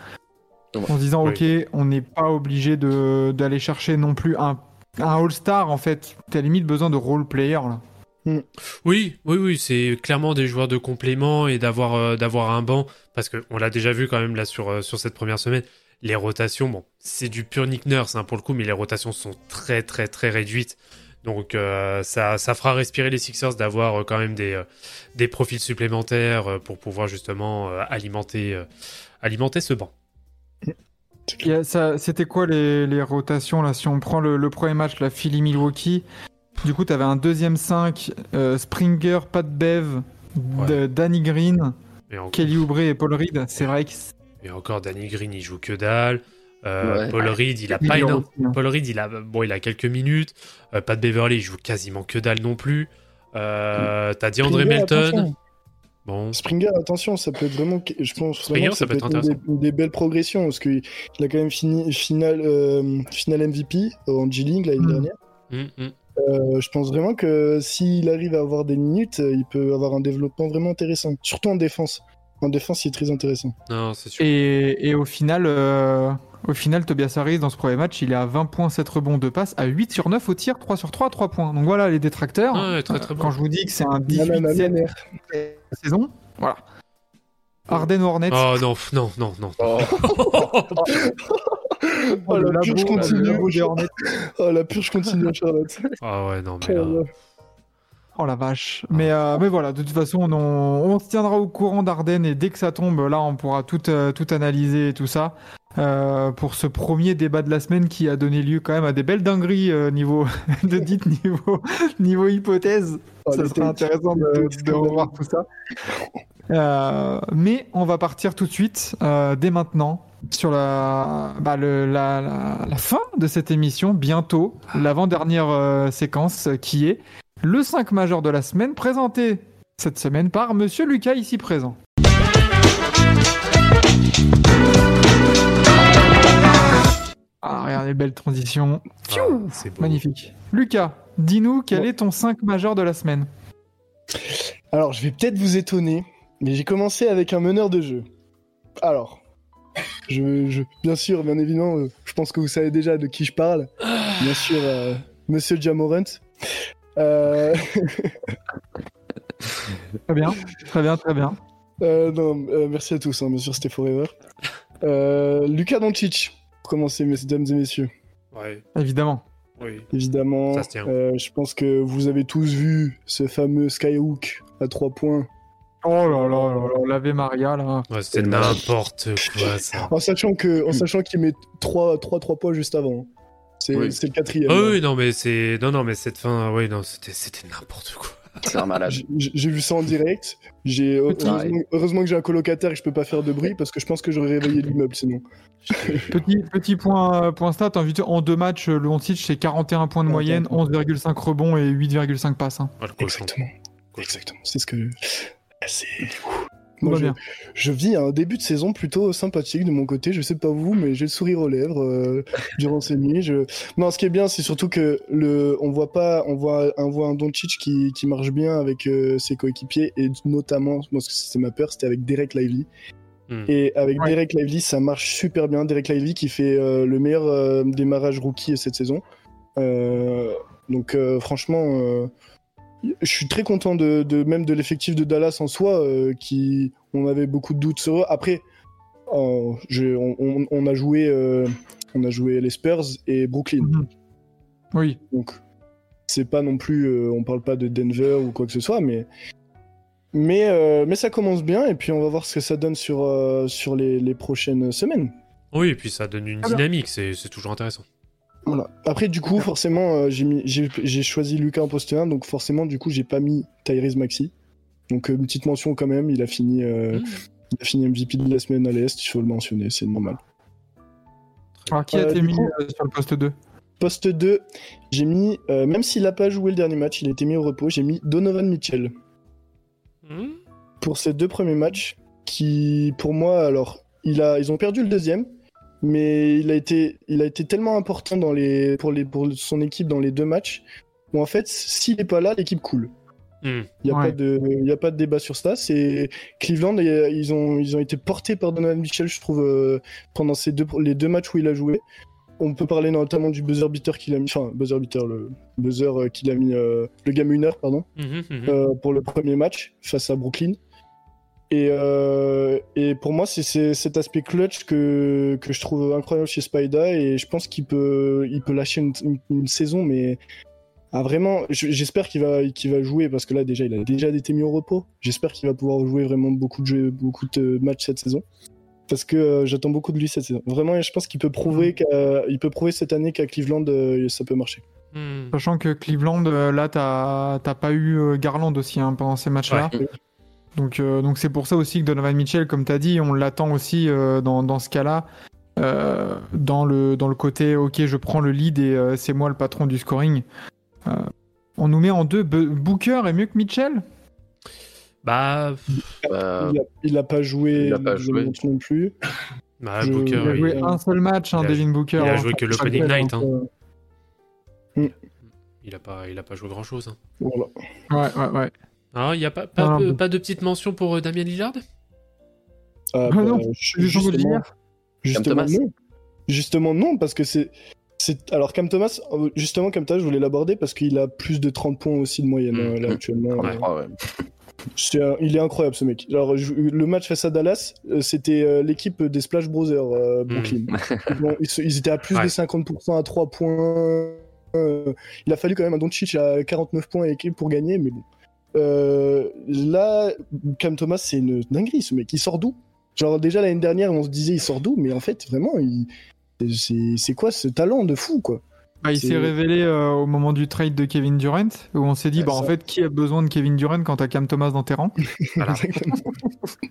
En se disant, Oui. ok, on n'est pas obligé de- d'aller chercher non plus un, un All-Star en fait. T'as limite besoin de role player là. Oui, oui, oui, c'est clairement des joueurs de complément et d'avoir euh, d'avoir un banc parce que on l'a déjà vu quand même là sur euh, sur cette première semaine. Les rotations, bon, c'est du pur Nick Nurse hein, pour le coup, mais les rotations sont très très très réduites. Donc euh, ça ça fera respirer les Sixers d'avoir euh, quand même des euh, des profils supplémentaires euh, pour pouvoir justement euh, alimenter euh, alimenter ce banc. C'était quoi les, les rotations là Si on prend le, le premier match, la Philly-Milwaukee, du coup, t'avais un deuxième 5, euh, Springer, Pat Bev, Danny Green, Et, Kelly Oubre et Paul Reed. C'est vrai que et encore Danny Green, il joue que dalle. Euh, Ouais. Paul Reed, il a pas énorme. aussi, hein. Paul Reed, il a, bon, il a quelques minutes. Euh, Pat Beverly, il joue quasiment que dalle non plus. Euh, T'as DeAndre Springer, Melton. Bon, Springer, attention, ça peut être vraiment, je pense Springer, vraiment que ça peut être une des, une des belles progressions parce qu'il il a quand même fini finale, euh, finale MVP en G League l'année Mm. dernière. hum, hum. Euh, je pense vraiment que s'il arrive à avoir des minutes, euh, il peut avoir un développement vraiment intéressant, surtout en défense. En défense, il est très intéressant. non, c'est sûr. Et, et au final, euh, au final, Tobias Harris, dans ce premier match, il est à 20 points, 7 rebonds, 2 passes, à 8 sur 9 au tir, 3 sur 3, 3 points. Donc voilà les détracteurs. Ouais, très très bon. Quand je vous dis que c'est un Nanana, 18-7 nanana. saison, voilà. Harden Hornets. Oh non, non, non, non. Oh, [laughs] Oh, la purge continue. Oh, la purge continue, Charlotte. Ah ouais, non, mais là, Oh, Oh la vache. Mais, euh, mais voilà, de toute façon, on, on se tiendra au courant d'Arden et dès que ça tombe, là, on pourra tout, euh, tout analyser et tout ça. Euh, pour ce premier débat de la semaine qui a donné lieu quand même à des belles dingueries euh, niveau [laughs] de dites niveau niveau hypothèse. oh, ça takes. intéressant de, revoir tout ça. Euh, mais on va partir tout de suite, euh, dès maintenant, sur la, bah, le- la, la- la fin de cette émission, bientôt, l'avant-dernière séquence qui est le 5 majeur de la semaine, présenté cette semaine par Monsieur Lucas ici présent. Ah, regardez, belle transition. ah, c'est. Magnifique. Lucas, dis-nous quel est ton 5 majeur de la semaine Alors, je vais peut-être vous étonner, mais j'ai commencé avec un meneur de jeu. Alors, je, je- bien sûr, bien évidemment, euh, je pense que vous savez déjà de qui je parle. Bien sûr, euh, Monsieur Jamorant. Euh, [laughs] Très bien, très bien, très bien. euh, non, euh, merci à tous, hein, bien sûr, c'était Forever. Euh, Lucas Doncic, commencer, mesdames et messieurs. Ouais, Évidemment. oui. Évidemment, Ça se tient. euh, je pense que vous avez tous vu ce fameux Skyhook à 3 points. Oh là là là là, l'Ave Maria là. Ouais, c'était C'est n'importe quoi, ça. En sachant que, en sachant qu'il met 3 3 3 points juste avant. C'est Oui. le quatrième. Ah oui, non, mais c'est. Non, non, mais cette fin, oui, non, c'était c'était n'importe quoi. C'est un malade. J'ai vu ça en direct. J'ai heureusement, heureusement que j'ai un colocataire et que je peux pas faire de bruit parce que je pense que j'aurais réveillé l'immeuble sinon. [laughs] Petit, petit point, point stat, en, deux matchs, le Doncic c'est 41 points de moyenne, attends. 11,5 rebonds et 8,5 passes. hein. Exactement. Exactement. C'est ce que. Ah, C'est. Moi, je, vis un début de saison plutôt sympathique de mon côté. Je sais pas vous, mais j'ai le sourire aux lèvres euh, durant ces nuits. Je... Non, ce qui est bien, c'est surtout que le, on voit pas, on voit, on voit un Doncic qui, qui marche bien avec euh, ses coéquipiers et notamment, moi, ce que c'était ma peur, c'était avec Derek Lively. Hmm. Et avec Ouais. Derek Lively, ça marche super bien. Derek Lively qui fait euh, le meilleur euh, démarrage rookie cette saison. Euh, donc euh, franchement, euh, je suis très content de, de- même de l'effectif de Dallas en soi, euh, qui on avait beaucoup de doutes sur eux. Après, euh, je- on, on- on a joué, euh, on a joué les Spurs et Brooklyn. Mhm. Oui. Donc c'est pas non plus, euh, on parle pas de Denver ou quoi que ce soit, mais mais euh, mais ça commence bien et puis on va voir ce que ça donne sur euh, sur les, les prochaines semaines. Oui, et puis ça donne une Très bien. dynamique, c'est c'est toujours intéressant. Voilà. Après, du coup, forcément, euh, j'ai mis- j'ai j'ai choisi Lucas en poste 1, donc forcément, du coup, j'ai pas mis Tyrese Maxi. Donc, euh, une petite mention quand même, il a fini, euh, Hmm. il a fini MVP de la semaine à l'Est, il faut le mentionner, c'est normal. Alors, qui a été mis coup- euh, sur le poste 2 Poste 2, j'ai mis, euh, même s'il a pas joué le dernier match, il a été mis au repos, j'ai mis Donovan Mitchell. Hmm. Pour ces deux premiers matchs, qui, pour moi, alors, il a, ils ont perdu le deuxième, mais il a été, il a été tellement important dans les, pour, les, pour son équipe dans les deux matchs, où en fait, s'il est pas là, l'équipe coule. Hmm. Il n'y a, Ouais. pas de- il y a pas de débat sur ça. C'est Cleveland, et, ils, ont, ils ont été portés par Donovan Mitchell, je trouve, euh, pendant ces deux, les deux matchs où il a joué. On peut parler notamment du buzzer beater qu'il a mis, enfin, buzzer beater, le buzzer euh, qu'il a mis, euh, le game winner, pardon, Mhm, mhm. euh, pour le premier match face à Brooklyn. Et, euh, et pour moi, c'est cet aspect clutch que, que je trouve incroyable chez Spida et je pense qu'il peut, il peut lâcher une, une- une saison, mais ah, vraiment, je- j'espère qu'il va, qu'il va jouer parce que là, déjà, il a déjà été mis au repos. J'espère qu'il va pouvoir jouer vraiment beaucoup de, jeux, beaucoup de matchs cette saison parce que euh, j'attends beaucoup de lui cette saison. Vraiment, je pense qu'il peut prouver, qu'à- il peut prouver cette année qu'à Cleveland, euh, ça peut marcher. Hmm. Sachant que Cleveland, là, t'as pas eu Garland aussi hein, pendant ces matchs-là. Ouais. Donc euh, donc c'est pour ça aussi que Donovan Mitchell, comme t'as dit, on l'attend aussi euh, dans, dans ce cas-là. euh, dans, le, dans le côté, ok, je prends le lead et euh, c'est moi le patron du scoring. Euh, on nous met en deux. Booker est mieux que Mitchell? Bah, Bah, il, a, il a pas joué, il a pas joué. non plus. bah Je- Booker, Il a joué il- un seul match, hein, il a- Devin Booker. il a hein. joué que l'Opening Night. hein. euh, il a pas, il a pas joué grand chose. Voilà. Ouais, ouais, ouais. Ah, il y a pas, pas, Non, de- non. pas de petite mention pour euh, Damien Lillard? Ah, Ah non, gens me justement, disent. justement Thomas. non. Justement non, parce que c'est. c'est- Alors Cam Thomas, euh, justement Cam Thomas, je voulais l'aborder parce qu'il a plus de 30 points aussi de moyenne euh, là actuellement. Euh, c'est un- Il est incroyable ce mec. Alors je- le match face à Dallas, euh, c'était euh, l'équipe des Splash Brothers euh, Brooklyn. [laughs] Ils, ont- ils se- ils étaient à plus Ouais. de 50% à 3 points. Euh, il a fallu quand même un Doncic à 49 points et quelques pour gagner, mais bon. Euh, là, Cam Thomas, c'est une dinguerie ce mec. Il sort d'où? Genre déjà l'année dernière, on se disait il sort d'où, mais en fait vraiment, il... c'est quoi ce talent de fou quoi? Bah, il s'est révélé euh, au moment du trade de Kevin Durant, où on s'est dit, Ouais, bah, en fait, qui a besoin de Kevin Durant quand t'as Cam Thomas dans tes rangs? [laughs] [laughs] Voilà.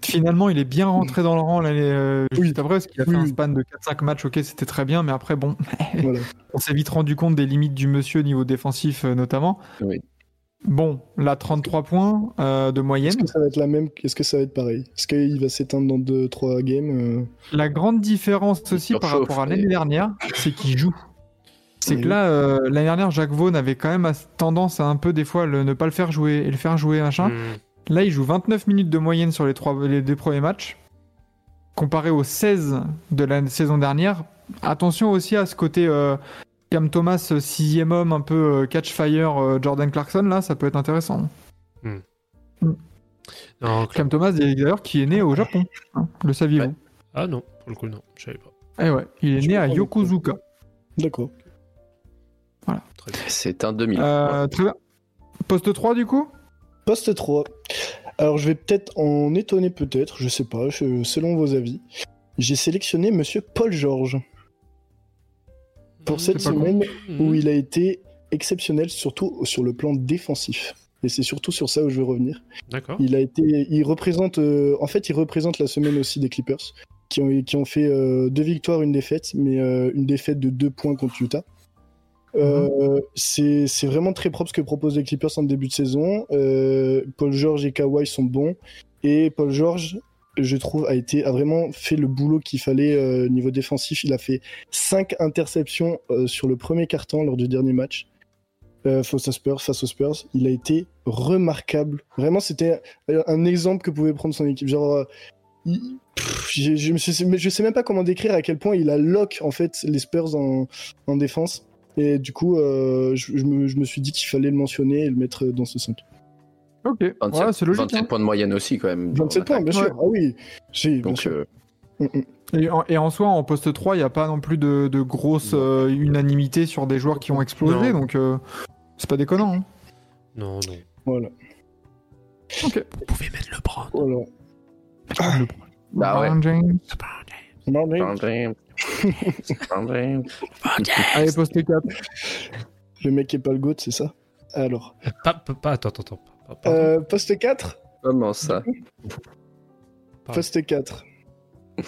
Finalement, il est bien rentré dans le rang l'année euh, Oui. juste après, parce qu'il a Oui, fait un span de 4-5 matchs, ok, c'était très bien, mais après, bon, Voilà. [laughs] on s'est vite rendu compte des limites du monsieur au niveau défensif, euh, notamment. Oui. Bon, là, 33 points euh, de moyenne. Est-ce que ça va être la même Est-ce que ça va être pareil? Est-ce qu'il va s'éteindre dans 2-3 games euh? La grande différence aussi par rapport à mais- l'année dernière, c'est qu'il joue. C'est que là, euh, l'année dernière, Jacques Vaughan avait quand même tendance à un peu, des fois, le- ne pas le faire jouer et le faire jouer, machin. Hmm. Là, il joue 29 minutes de moyenne sur les, trois, les deux premiers matchs, comparé aux 16 de la saison dernière. Attention aussi à ce côté euh, Cam Thomas, euh, sixième homme, un peu euh, catch fire, euh, Jordan Clarkson, là, ça peut être intéressant. Non, Cam Thomas, d'ailleurs, qui est né au Japon, hein, le saviez-vous Ah non, pour le coup, non, je savais pas. Eh ouais, il est Je né à Yokozuka. D'accord. Bien. C'est un 2000. Euh, très bien. Poste 3, du coup? Poste 3. Alors je vais peut-être en étonner peut-être, je sais pas, je- selon vos avis. J'ai sélectionné monsieur Paul George pour cette con. semaine où il a été exceptionnel, surtout sur le plan défensif. Et c'est surtout sur ça où je veux revenir. D'accord. Il a été, il représente, euh, en fait, il représente la semaine aussi des Clippers, qui ont, qui ont fait euh, deux victoires, une défaite, mais euh, une défaite de deux points contre Utah. Euh, c'est c'est vraiment très propre ce que proposent les Clippers en début de saison. Paul George et Kawhi sont bons. Et Paul George, je trouve, a, été, a vraiment fait le boulot qu'il fallait euh, niveau défensif. Il a fait 5 interceptions euh, sur le premier carton lors du dernier match euh, face, aux Spurs, face aux Spurs. Il a été remarquable. Vraiment, c'était un, exemple que pouvait prendre son équipe. Genre, euh, je, suis- mais je sais même pas comment décrire à quel point il a lock en fait les Spurs en, en défense. Et du coup, je, je je me suis dit qu'il fallait le mentionner et le mettre dans ce 5. Ok, 27, voilà, c'est logique. 27 hein. points de moyenne aussi, quand même. dans 27 points, bien sûr. Ah oui, j'ai, bien Donc, sûr. euh, Mm, mm. Et, en, et en soi, en poste 3, il n'y a pas non plus de, de grosse euh, unanimité sur des joueurs qui ont explosé, Non. donc euh, c'est pas déconnant. hein. Non, non. Voilà. Ok. Vous pouvez mettre le prendre. voilà. Bah ouais. LeBron James. Marley, Allez, poste 4. Le mec qui est pas le GOAT, c'est ça? Alors. Pas, pas, pas- attends, attends, attends. Pardon. Euh, poste 4 Comment ça [laughs] Pardon. Poste 4. [laughs]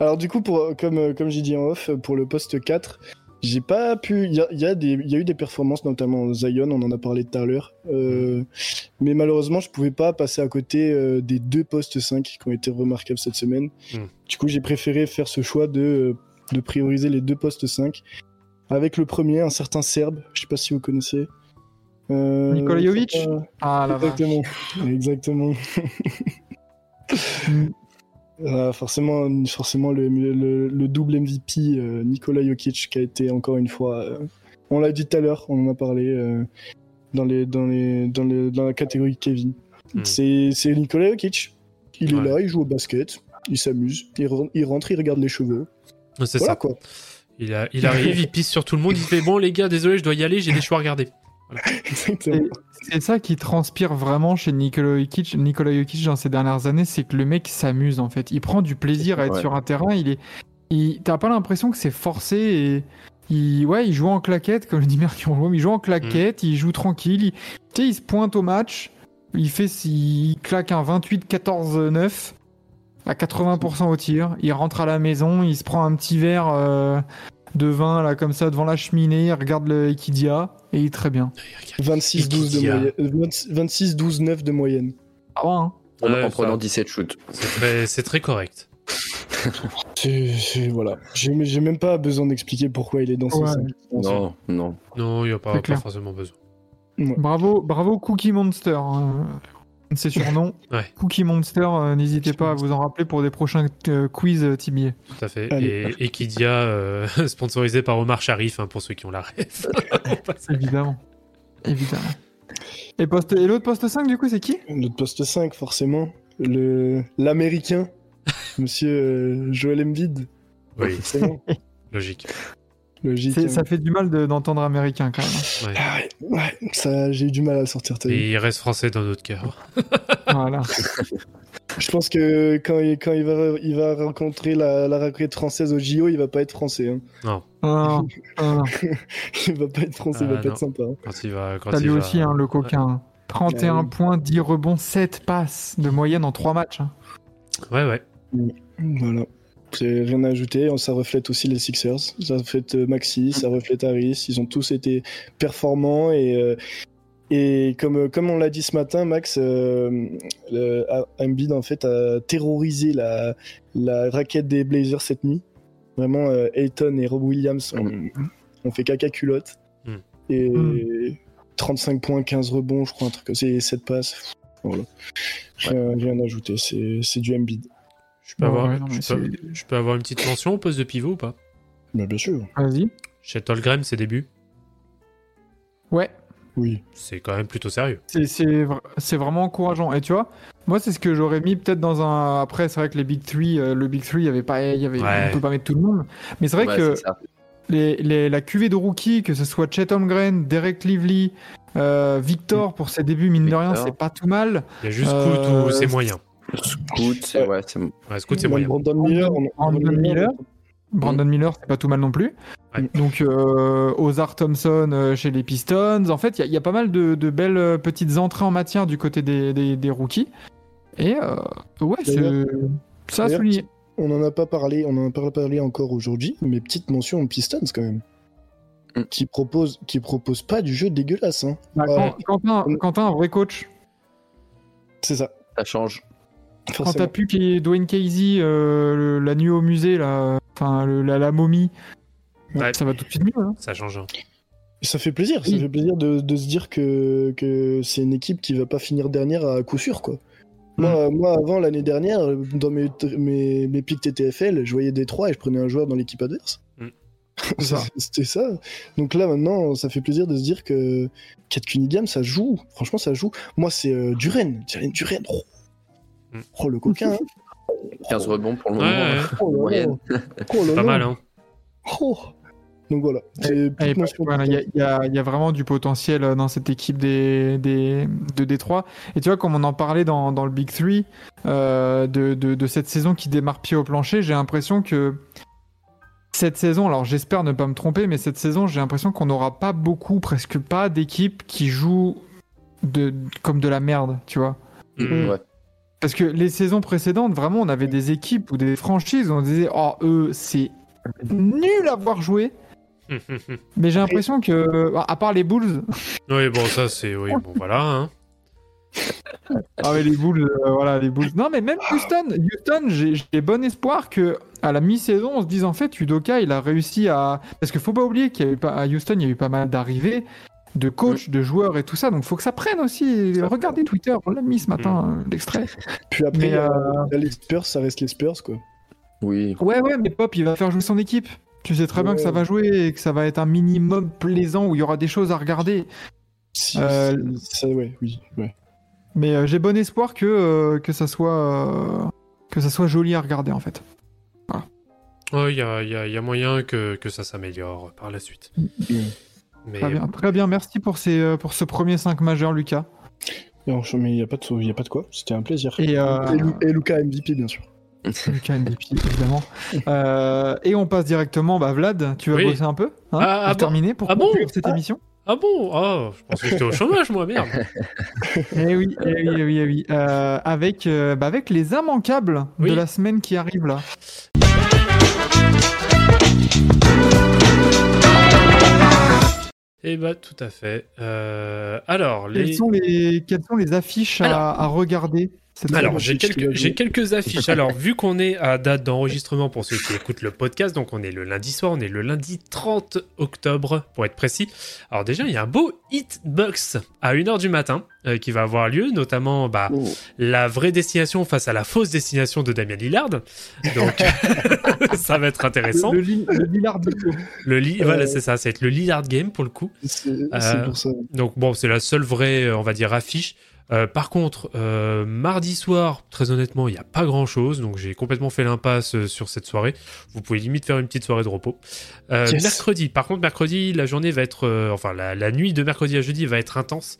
Alors du coup, pour, comme, euh, comme j'ai dit en off, pour le poste 4, j'ai pas pu... Il y a, y a des- il y a eu des performances, notamment Zion, on en a parlé tout à l'heure. Euh, mais malheureusement, je pouvais pas passer à côté euh, des deux postes 5 qui ont été remarquables cette semaine. Mm. Du coup, j'ai préféré faire ce choix de, de prioriser les deux postes 5. Avec le premier, un certain Serbe, je sais pas si vous connaissez. Euh, Nikola Jovic Ah vache. Exactement. Exactement. Ah, [laughs] forcément, forcément le, le- le double MVP euh, Nikola Jokic qui a été encore une fois, euh, on l'a dit tout à l'heure, on en a parlé euh, dans, les, dans, les, dans, les- dans la catégorie Kevin. Hmm. C'est c'est Nikola Jokic. Il Ouais. est là, il joue au basket, il s'amuse, il, re- il rentre, il regarde les cheveux. C'est Voilà ça. quoi. Il, a- il arrive, il pisse sur tout le monde, il fait Bon, les gars, désolé, je dois y aller, j'ai des choix à regarder. [laughs] C'est ça qui transpire vraiment chez Nikola Jokic, Nikola Jokic dans ces dernières années, c'est que le mec s'amuse en fait. Il prend du plaisir à être Ouais. sur un terrain. Il est, il- t'as pas l'impression que c'est forcé et il, ouais, il joue en claquette comme le dit Mercure. Il joue en claquette, il joue tranquille. Il, tu sais, il se pointe au match. Il fait, il claque un 28-14-9 à 80% au tir. Il rentre à la maison, il se prend un petit verre euh, de vin là comme ça devant la cheminée. Il regarde le Equidia et il est très bien. 26-12 de Equidia. moyenne. euh, 26-12-9 de moyenne. Ah ouais, hein. En, Ouais, en prenant ça. 17 shoots. C'est très, c'est très correct. [laughs] C'est c'est- voilà. J'ai même pas besoin d'expliquer pourquoi il est dans ce Ouais. Non, non. Non, il n'y a pas, pas forcément besoin. Bravo, bravo Cookie Monster. hein. C'est surnom. Ouais. Cookie Monster, euh, n'hésitez pas à vous en rappeler pour des prochains euh, quiz euh, TBA. Tout à fait. Allez. Et Equidia, euh, [laughs] sponsorisé par Omar Sharif, hein, pour ceux qui ont la ref. [laughs] Évidemment. Évidemment. Et, poste... Et l'autre poste 5, du coup, c'est qui? Notre poste 5, forcément. Le L'américain. [laughs] Monsieur euh, Joel Embiid. oui, Forcément. logique. Logique. Hein. Ça fait du mal de- d'entendre américain quand même. hein. Ouais. Ah ouais, ouais, ça, j'ai eu du mal à sortir. Et il reste français dans notre cœur. [laughs] Voilà. [laughs] Je pense que quand il, quand il, va, il va rencontrer la, la raquette française au JO, il va pas être français. Hein. Non, Ah, [laughs] ah. Il va pas être français, il Ah, va pas non. être sympa. hein. quand il va. Quand T'as il lui va- aussi, hein, le coquin. 31 Ah oui. points, 10 rebonds, 7 passes de moyenne en 3 matchs. hein. Ouais, ouais. Voilà. J'ai rien à ajouter. Ça reflète aussi les Sixers. Ça reflète euh, Maxi, ça reflète Harris. Ils ont tous été performants et. euh, et comme, euh, comme on l'a dit ce matin, Max, euh, euh, Embiid en fait a terrorisé la, la raquette des Blazers cette nuit. Vraiment, euh, Ayton et Rob Williams ont, ont fait caca culotte. Mm. Et Mm. 35 points, 15 rebonds, je crois, un truc et 7 passes. Voilà. Rien, rien à ajouter, c'est c'est du Embiid. Je peux, avoir, ouais, non, mais je, peux, c'est- je peux avoir une petite mention au poste de pivot ou pas? Mais bien sûr. Vas-y. Chez Tolgren, ses débuts, Ouais, Oui. c'est quand même plutôt sérieux. c'est c'est vr- c'est vraiment encourageant. Et tu vois, moi, c'est ce que j'aurais mis peut-être dans un. Après, c'est vrai que les Big Three, euh, le Big Three, il y avait pas, il y avait, Ouais. on peut pas mettre tout le monde. Mais c'est vrai Ouais, que les, les- la cuvée de rookie, que ce soit Chet Holmgren, Derek Lively, euh, Victor pour ses débuts, mine de rien, c'est pas tout mal. Il y a juste Euh, c'est moyen. Scoot, c'est ouais, c'est Ouais, Scoot, c'est Même moyen. Brandon Miller. on- Brandon Miller. Brandon. Miller, c'est pas tout mal non plus. Ouais. Donc, euh, Ozar Thompson euh, chez les Pistons. En fait, il y a- il y, a pas mal de, de belles euh, petites entrées en matière du côté des, des, des rookies. Et euh, ouais, c'est ça a souligné. On en a pas parlé, on en a pas parlé encore aujourd'hui, mais petite mention aux Pistons quand même. Mm. Qui propose, qui propose pas du jeu dégueulasse. Hein. Bah, Quentin, Quentin, un vrai coach. C'est ça. ça change. Quand t'as pu qu'il y ait Dwayne Casey, euh, le- la nuit au musée, là, enfin le- la, la momie, Ouais. ça va tout de suite mieux. hein. Ça change. hein. Ça fait plaisir, ça fait plaisir de, de se dire que, que c'est une équipe qui va pas finir dernière à coup sûr, quoi. Moi, moi avant l'année dernière, dans mes, mes, mes pics TTFL, je voyais Détroit et je prenais un joueur dans l'équipe adverse. Mm. Ça. [laughs] C'était ça. Donc là, maintenant, ça fait plaisir de se dire que Kat Cunningham, ça joue. Franchement, ça joue. Moi, c'est euh, Duren. Duren. Oh. Mm. Oh, le coquin. hein. [laughs] 15 rebonds pour le Ouais, moment. ouais. Oh là là. Moyenne. Oh [laughs] là Pas là. mal, hein. Oh. Donc voilà. C'est Et petite bah, voilà, Il y, a- il y a- il y a vraiment du potentiel euh, dans cette équipe des, des, de Détroit. Et tu vois, comme on en parlait dans, dans le Big Three, euh, de, de, de cette saison qui démarre pied au plancher, j'ai l'impression que cette saison, alors j'espère ne pas me tromper, mais cette saison, j'ai l'impression qu'on n'aura pas beaucoup, presque pas d'équipes qui jouent de, comme de la merde, tu vois. Mm. Ouais. Parce que les saisons précédentes, vraiment, on avait des équipes ou des franchises où on disait, oh, eux, c'est nul à voir jouer. [laughs] Mais j'ai l'impression que, à part les Bulls, [laughs] oui, bon, ça, c'est. Oui, bon, voilà. hein. ah mais les Bulls, euh, voilà, les Bulls. Non, mais même Houston, Houston, j'ai bon espoir que à la mi-saison, on se dise en fait, Udoka, il a réussi à, parce qu'il faut pas oublier qu'il y a eu pas à Houston, il y a eu pas mal d'arrivées de coachs, de joueurs et tout ça, donc faut que ça prenne aussi. Regardez Twitter, on l'a mis ce matin, euh, l'extrait. Puis après, Mais, il y a- euh, il les Spurs, ça reste les Spurs, quoi. Oui. Ouais, ouais, mais Pop, il va faire jouer son équipe. Tu sais très bien que ça va jouer et que ça va être un minimum plaisant où il y aura des choses à regarder. Si, Euh, ça, ouais, oui, ouais. Mais euh, j'ai bon espoir que, euh, que, ça soit, euh, que ça soit joli à regarder en fait. Il y a, il y a- il y a moyen que, que ça s'améliore par la suite. Mais Très bien, très bien. merci pour, ces, euh, pour ce premier 5 majeur, Lucas. Non, mais il n'y a, pas de- y a pas de quoi, c'était un plaisir. Et, euh, Et, Lu- et Luca MVP, bien sûr. [laughs] Lucas MVP, évidemment. Euh, et on passe directement, bah, Vlad, tu vas Oui. bosser un peu hein, Ah, pour ah bon terminer, pour Ah bon cette émission Ah bon Oh, je pensais que j'étais au chômage, moi, merde. [laughs] Eh oui, eh oui, eh oui, eh oui. Euh, avec, euh, bah, avec les immanquables Oui. de la semaine qui arrive là. Eh bah, tout à fait. Euh, alors, les... Quelles, sont les, quelles sont les affiches à, Alors- à regarder? Alors, j'ai quelques, affiches. [laughs] Alors, vu qu'on est à date d'enregistrement pour ceux qui écoutent le podcast, donc on est le lundi soir, on est le lundi 30 octobre pour être précis. Alors déjà, il y a un beau hitbox à 1h du matin euh, qui va avoir lieu, notamment bah, Oh. la vraie destination face à la fausse destination de Damien Lillard. Donc, [laughs] ça va être intéressant. Le, le, le Lillard. Le li- Euh, Voilà, c'est ça, c'est être le Lillard game pour le coup. C'est Euh, pour ça. Donc bon, c'est la seule vraie, euh, on va dire, affiche. Euh, par contre, euh, mardi soir, très honnêtement, il n'y a pas grand-chose, donc j'ai complètement fait l'impasse euh, sur cette soirée. Vous pouvez limite faire une petite soirée de repos. Euh, Yes. Mercredi, par contre, mercredi, la journée va être, enfin la, la nuit de mercredi à jeudi va être intense,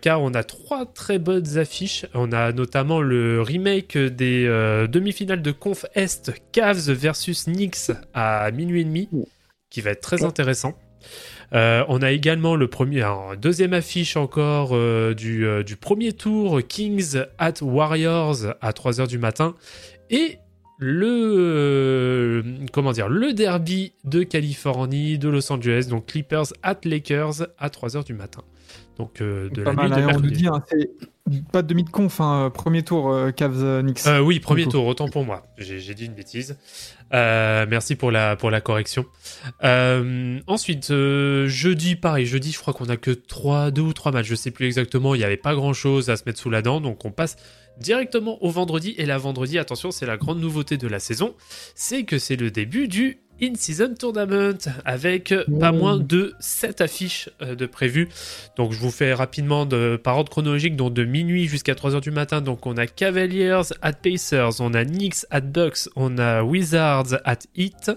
car on a trois très bonnes affiches. On a notamment le remake des demi-finales de Conf Est, Cavs versus Knicks à minuit et demi, qui va être très intéressant. Euh, on a également le premier, alors, deuxième affiche encore euh, du, euh, du premier tour Kings at Warriors à 3h du matin et le comment dire le derby de Californie de Los Angeles donc Clippers at Lakers à 3h du matin. Donc euh, de Pas la mal, nuit de hein, mercredi. dit, hein, c'est pas de demi-de-conf, hein, premier tour euh, Cavs Knicks. Euh, oui, premier tour, autant pour moi. J'ai dit une bêtise. Euh, merci pour la, correction. Euh, ensuite, euh, jeudi, pareil, jeudi, je crois qu'on a que trois, deux ou trois matchs, je sais plus exactement. Il n'y avait pas grand chose à se mettre sous la dent, donc on passe directement au vendredi. Et la vendredi, attention, c'est la grande nouveauté de la saison, c'est que c'est le début du In-Season Tournament avec pas Mmh. moins de 7 affiches euh, de prévues. Donc je vous fais rapidement de, par ordre chronologique, donc de minuit jusqu'à 3h du matin. Donc on a Cavaliers at Pacers, on a Knicks at Bucks, on a Wizards at Heat,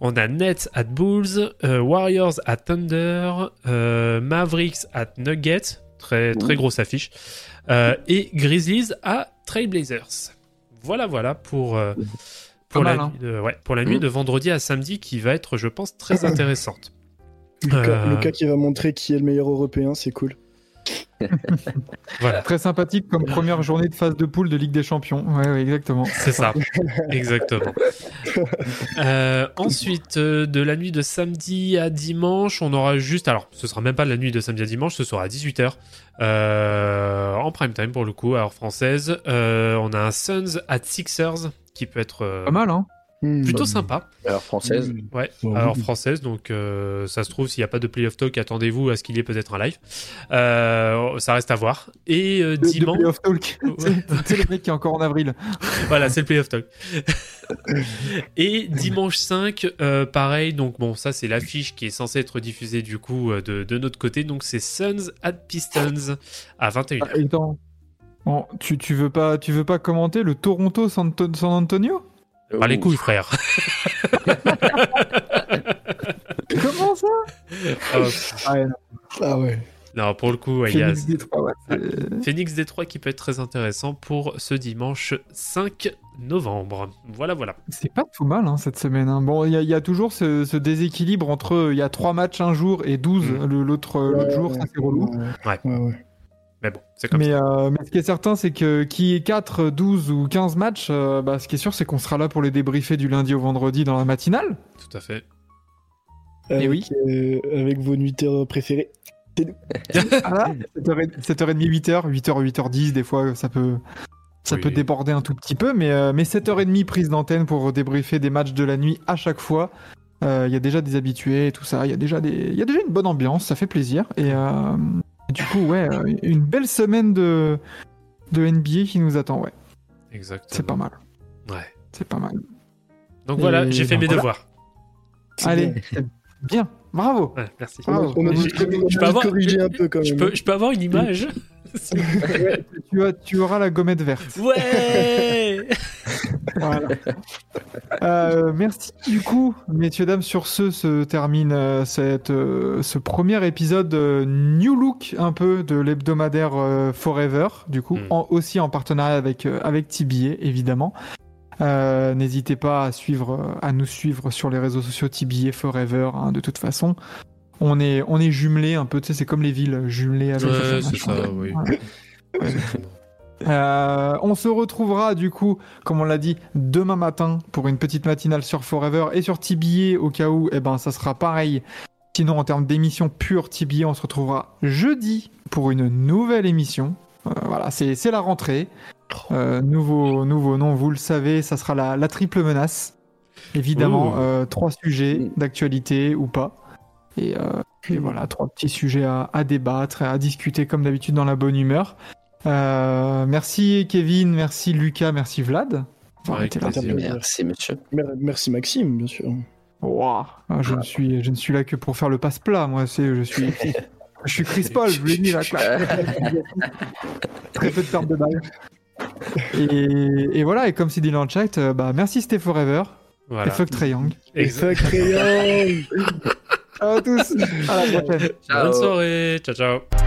on a Nets at Bulls, euh, Warriors at Thunder, euh, Mavericks at Nuggets, très, très Ouh. grosse affiche, euh, et Grizzlies à Trailblazers. Voilà, voilà pour, euh, pour, la, hein. nuit de- ouais, pour la nuit Mm. de vendredi à samedi qui va être, je pense, très intéressante. Luca, euh, Luca qui va montrer qui est le meilleur européen, c'est cool. [laughs] Voilà, Très sympathique comme première journée de phase de poule de Ligue des Champions. Ouais, ouais, exactement. c'est ça. [laughs] Exactement. Euh, ensuite, euh, de la nuit de samedi à dimanche, on aura juste. Alors, ce sera même pas la nuit de samedi à dimanche, ce sera à 18h. euh, en prime time pour le coup, à heure française. Euh, on a un Suns at Sixers qui peut être euh, Pas mal, hein Hmm. plutôt sympa. Alors française. Ouais, Ouais, alors française, donc euh, ça se trouve, s'il n'y a pas de playoff talk, attendez-vous à ce qu'il y ait peut-être un live. Euh, ça reste à voir. Et euh, dimanche, playoff talk. Ouais. C'est- [laughs] C'est le mec qui est encore en avril. [laughs] voilà, c'est le playoff talk. [laughs] Et dimanche 5, euh, pareil, donc bon, ça c'est l'affiche qui est censée être diffusée du coup euh, de, de notre côté, donc c'est Suns at Pistons à 21h. Ah, tu, tu veux pas tu veux pas commenter le Toronto San, San Antonio? Pas les Ouh. couilles, frère. [laughs] Comment ça? Ouais, non, Ah ouais. non, pour le coup, ouais, il y a Phoenix ouais, Détroit qui peut être très intéressant pour ce dimanche 5 novembre. Voilà, voilà. C'est pas tout mal hein, cette semaine. hein. Bon, il y, a- il y a toujours ce, ce déséquilibre entre euh, il y a 3 matchs un jour et 12 Mm. le- l'autre l'autre Ouais, jour, ouais. ça c'est relou. Ouais, ouais. Mais bon, c'est comme Mais, ça. euh, mais ce qui est certain, c'est que qui est 4, 12 ou 15 matchs, euh, bah, ce qui est sûr, c'est qu'on sera là pour les débriefer du lundi au vendredi dans la matinale. Tout à fait. Eh Avec, oui. euh, avec vos nuiteurs préférés. [laughs] Ah, 7h30, 8h, 8h, 8h10, des fois, ça peut, ça Oui. peut déborder un tout petit peu, mais, euh, mais 7h30 prise d'antenne pour débriefer des matchs de la nuit à chaque fois. Euh, Il y a déjà des habitués et tout ça. Il y, a déjà des... il y a déjà une bonne ambiance, ça fait plaisir. Et euh, du coup, ouais, euh, une belle semaine de, de NBA qui nous attend, ouais. Exactement. C'est pas mal. Ouais. C'est pas mal. Donc voilà, j'ai fait mes voilà. devoirs. Allez, bien. Bravo. Ouais, merci. On a, Bravo. on a Je- dû, peux avoir- corriger un peu quand Je même. peux, je peux avoir une image [laughs] tu, as, tu auras la gommette verte. Ouais [laughs] Voilà. Euh, merci du coup, messieurs dames. Sur ce se termine euh, cette, euh, ce premier épisode euh, New Look un peu de l'hebdomadaire euh, Forever. Du coup, Mm. en- aussi en partenariat avec euh, avec TBA évidemment. Euh, N'hésitez pas à suivre, à nous suivre sur les réseaux sociaux TBA Forever. hein, de toute façon, on est on est jumelés un peu. Tu sais, c'est comme les villes jumelées avec. Ouais, c'est ça, oui. Euh, on se retrouvera du coup, comme on l'a dit, demain matin pour une petite matinale sur Forever et sur TBA au cas où, eh ben ça sera pareil. Sinon, en termes d'émission pure TBA, on se retrouvera jeudi pour une nouvelle émission. Euh, voilà, c'est c'est la rentrée. Euh, nouveau, nouveau nom, vous le savez, ça sera la, la triple menace. Évidemment, Oh. euh, trois sujets d'actualité ou pas. Et, euh, et voilà, trois petits sujets à, à débattre et à discuter comme d'habitude dans la bonne humeur. Euh, merci Kevin, merci Lucas, merci Vlad. Merci monsieur. Mer- Merci Maxime, bien sûr. Ah, je, ne suis, je ne suis là que pour faire le passe-plat, moi. C'est, je suis, [laughs] je suis Chris Paul, je vous l'ai dit là. [laughs] Très peu de perte de balles. Et, et voilà, et comme c'est dit dans le chat, euh, bah, merci Stay Forever Voilà. et fuck Trae Young. Exact. Fuck Rayon [laughs] Ciao à tous, à la prochaine. Bonne soirée. Ciao, ciao.